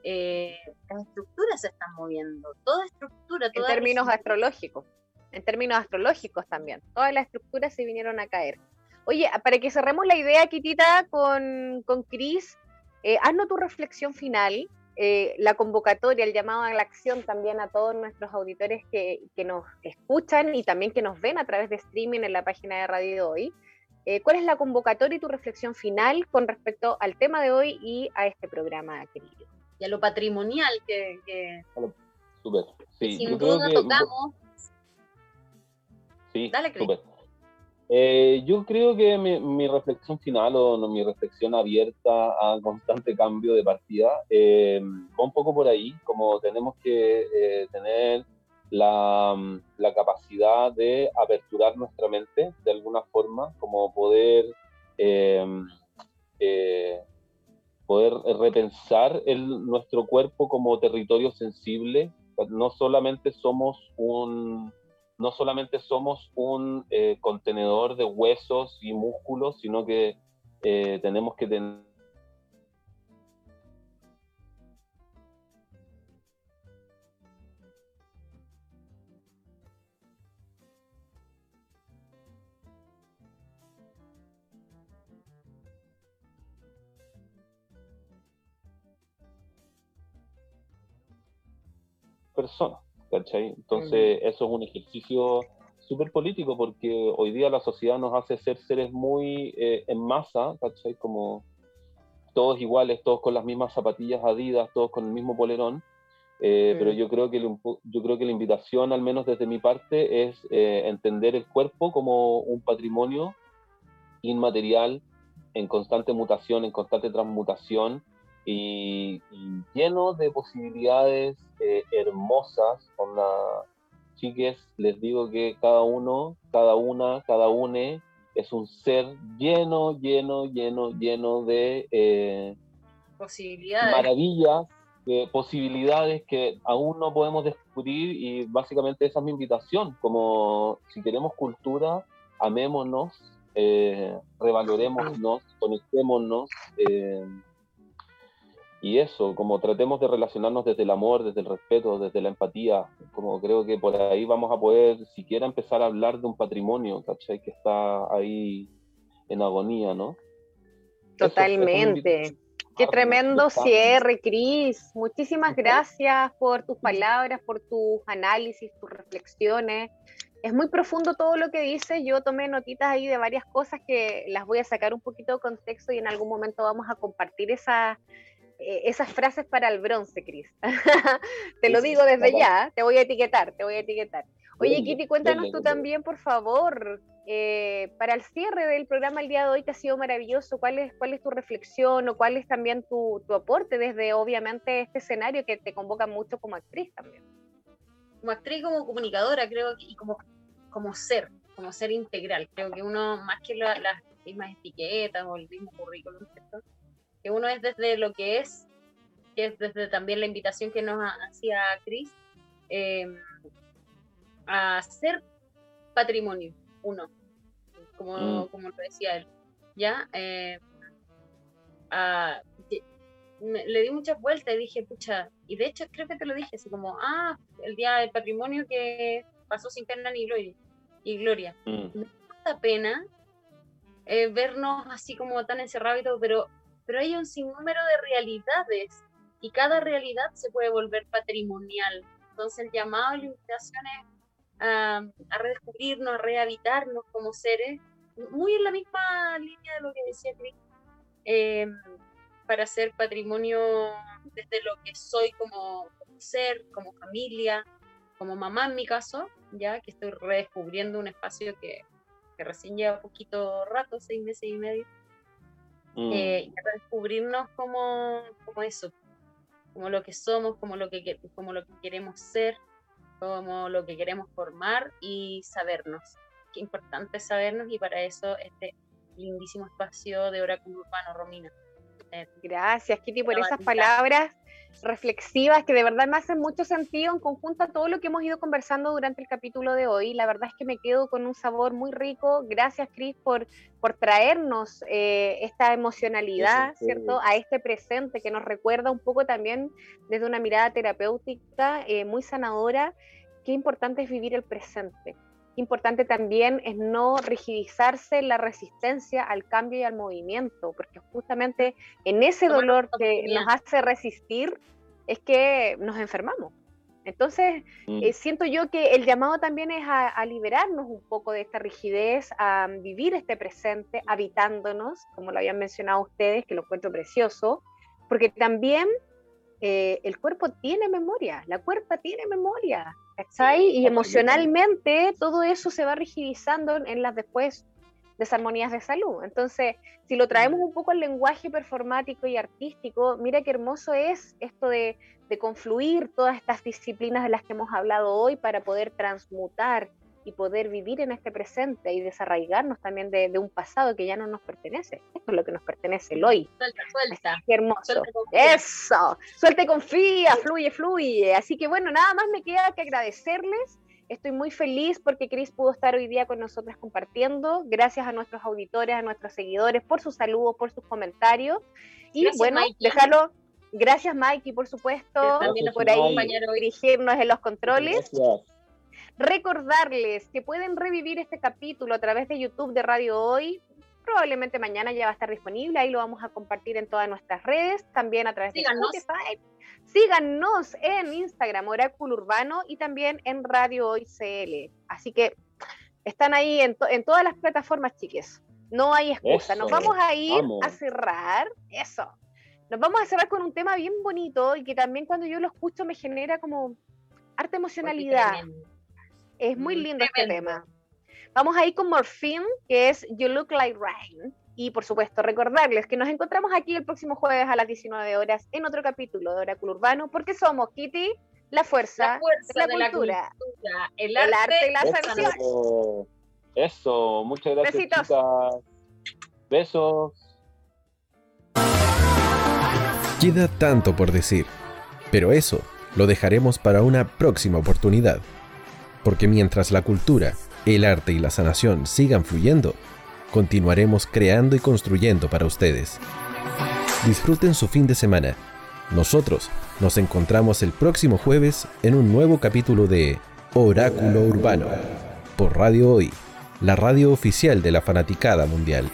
eh, las estructuras se están moviendo, toda estructura, En toda términos rigidez. astrológicos, en términos astrológicos también, todas las estructuras se vinieron a caer. Oye, para que cerremos la idea, Kitita, con, con Cris, eh, haznos tu reflexión final, eh, la convocatoria, el llamado a la acción también a todos nuestros auditores que, que, nos escuchan y también que nos ven a través de streaming en la página de Radio Hoy. Eh, ¿Cuál es la convocatoria y tu reflexión final con respecto al tema de hoy y a este programa, querido? Y a lo patrimonial que, que Súper, sí. sin yo creo duda que- tocamos. Sí, Dale, Cris. Eh, yo creo que mi, reflexión final o no, mi reflexión abierta a constante cambio de partida eh, va un poco por ahí, como tenemos que eh, tener la, capacidad de aperturar nuestra mente de alguna forma, como poder, eh, poder repensar nuestro cuerpo como territorio sensible. No solamente somos un, no solamente somos un eh, contenedor de huesos y músculos, sino que eh, tenemos que tener personas, ¿cachai? Entonces, eso es un ejercicio súper político porque hoy día la sociedad nos hace ser seres muy eh, en masa, ¿cachai? Como todos iguales, todos con las mismas zapatillas adidas, todos con el mismo polerón. Eh, Pero yo creo, que, yo creo que la invitación, al menos desde mi parte, es eh, entender el cuerpo como un patrimonio inmaterial en constante mutación, en constante transmutación y, y lleno de posibilidades eh, hermosas. Onda, chiques, les digo que cada uno, cada una, cada une es un ser lleno, lleno, lleno, lleno de eh, Posibilidades. maravillas, de posibilidades que aún no podemos descubrir y básicamente esa es mi invitación, como si queremos cultura, amémonos, eh, revalorémonos, conectémonos, eh, y eso, como tratemos de relacionarnos desde el amor, desde el respeto, desde la empatía, como creo que por ahí vamos a poder siquiera empezar a hablar de un patrimonio, ¿cachai? Que está ahí en agonía, ¿no? Totalmente. Qué tremendo cierre, Cris. Muchísimas gracias por tus palabras, por tus análisis, tus reflexiones. Es muy profundo todo lo que dices. Yo tomé notitas ahí de varias cosas que las voy a sacar un poquito de contexto y en algún momento vamos a compartir esas eh, esas frases para el bronce, Cris. [LAUGHS] te lo digo desde ya, te voy a etiquetar, te voy a etiquetar. Oye, Kitty, cuéntanos tú también, por favor, eh, para el cierre del programa el día de hoy que ha sido maravilloso, ¿cuál es, cuál es tu reflexión o cuál es también tu, tu aporte desde, obviamente, este escenario que te convoca mucho como actriz también? Como actriz, como comunicadora, creo, y como, como ser, como ser integral. Creo que uno, más que las mismas etiquetas o el mismo currículum, ¿cierto? Que uno es desde lo que es, que es desde también la invitación que nos hacía Cris, eh, a ser patrimonio, uno, como, mm. como lo decía él, ¿ya? Eh, le di muchas vueltas y dije, pucha, y de hecho creo que te lo dije, así como, ah, el día del patrimonio que pasó sin pena ni gloria. Y gloria. Mm. Me da pena eh, vernos así como tan encerrados y todo, pero pero hay un sinnúmero de realidades y cada realidad se puede volver patrimonial. Entonces el llamado y la invitación es a, redescubrirnos, a rehabitarnos como seres, muy en la misma línea de lo que decía Cris, em, para ser patrimonio desde lo que soy como, ser, como familia, como mamá en mi caso, ya que estoy redescubriendo un espacio que, que recién lleva poquito rato, seis meses y medio, Mm. Eh, y descubrirnos como, como eso, como lo que somos, como lo que, como lo que queremos ser, como lo que queremos formar y sabernos. Qué importante sabernos y para eso este lindísimo espacio de Oráculo Urbano, Romina. Eh, Gracias, Kitty, por esas palabras reflexivas que de verdad me hacen mucho sentido en conjunto a todo lo que hemos ido conversando durante el capítulo de hoy. La verdad es que me quedo con un sabor muy rico. Gracias, Cris, por, por traernos eh, esta emocionalidad, ¿cierto? A este presente que nos recuerda un poco también desde una mirada terapéutica eh, muy sanadora. Qué importante es vivir el presente. Importante también es no rigidizarse la resistencia al cambio y al movimiento, porque justamente en ese dolor que nos hace resistir es que nos enfermamos. Entonces, mm. eh, siento yo que el llamado también es a, liberarnos un poco de esta rigidez, a vivir este presente, habitándonos, como lo habían mencionado ustedes, que lo encuentro precioso, porque también eh, el cuerpo tiene memoria, la cuerpa tiene memoria, ¿cachai? Y emocionalmente todo eso se va rigidizando en las después desarmonías de salud. Entonces, si lo traemos un poco al lenguaje performático y artístico, mira qué hermoso es esto de, de confluir todas estas disciplinas de las que hemos hablado hoy para poder transmutar y poder vivir en este presente y desarraigarnos también de, un pasado que ya no nos pertenece. Esto es lo que nos pertenece el hoy. Suelta, suelta. Qué hermoso. Eso. Suelta confía, fluye, fluye. Así que bueno, nada más me queda que agradecerles. Estoy muy feliz porque Cris pudo estar hoy día con nosotras compartiendo. Gracias a nuestros auditores, a nuestros seguidores por sus saludos, por sus comentarios. Y bueno, dejarlo. Gracias, Mikey, por supuesto, por ahí dirigirnos en los controles. Gracias. Recordarles que pueden revivir este capítulo a través de YouTube de Radio Hoy. Probablemente mañana ya va a estar disponible, ahí lo vamos a compartir en todas nuestras redes, también a través de Spotify. Síganos en Instagram, Oráculo Urbano, y también en Radio Hoy CL. Así que están ahí en, todas las plataformas, chiques. No hay excusa. Nos vamos a ir a cerrar. Eso. Nos vamos a cerrar con un tema bien bonito y que también cuando yo lo escucho me genera como arte emocionalidad. Es muy mm, lindo este tema. Vamos a ir con Morphine, que es You Look Like Rain. Y por supuesto, recordarles que nos encontramos aquí el próximo jueves a las 19 horas en otro capítulo de Oráculo Urbano, porque somos Kitty, la fuerza, de, la, cultura, el, arte, y la sanación. Eso. muchas gracias. Besitos. Besos. Queda tanto por decir, pero eso lo dejaremos para una próxima oportunidad porque mientras la cultura, el arte y la sanación sigan fluyendo, continuaremos creando y construyendo para ustedes. Disfruten su fin de semana Nosotros nos encontramos el próximo jueves en un nuevo capítulo de Oráculo Urbano por Radio Hoy, la radio oficial de la fanaticada mundial.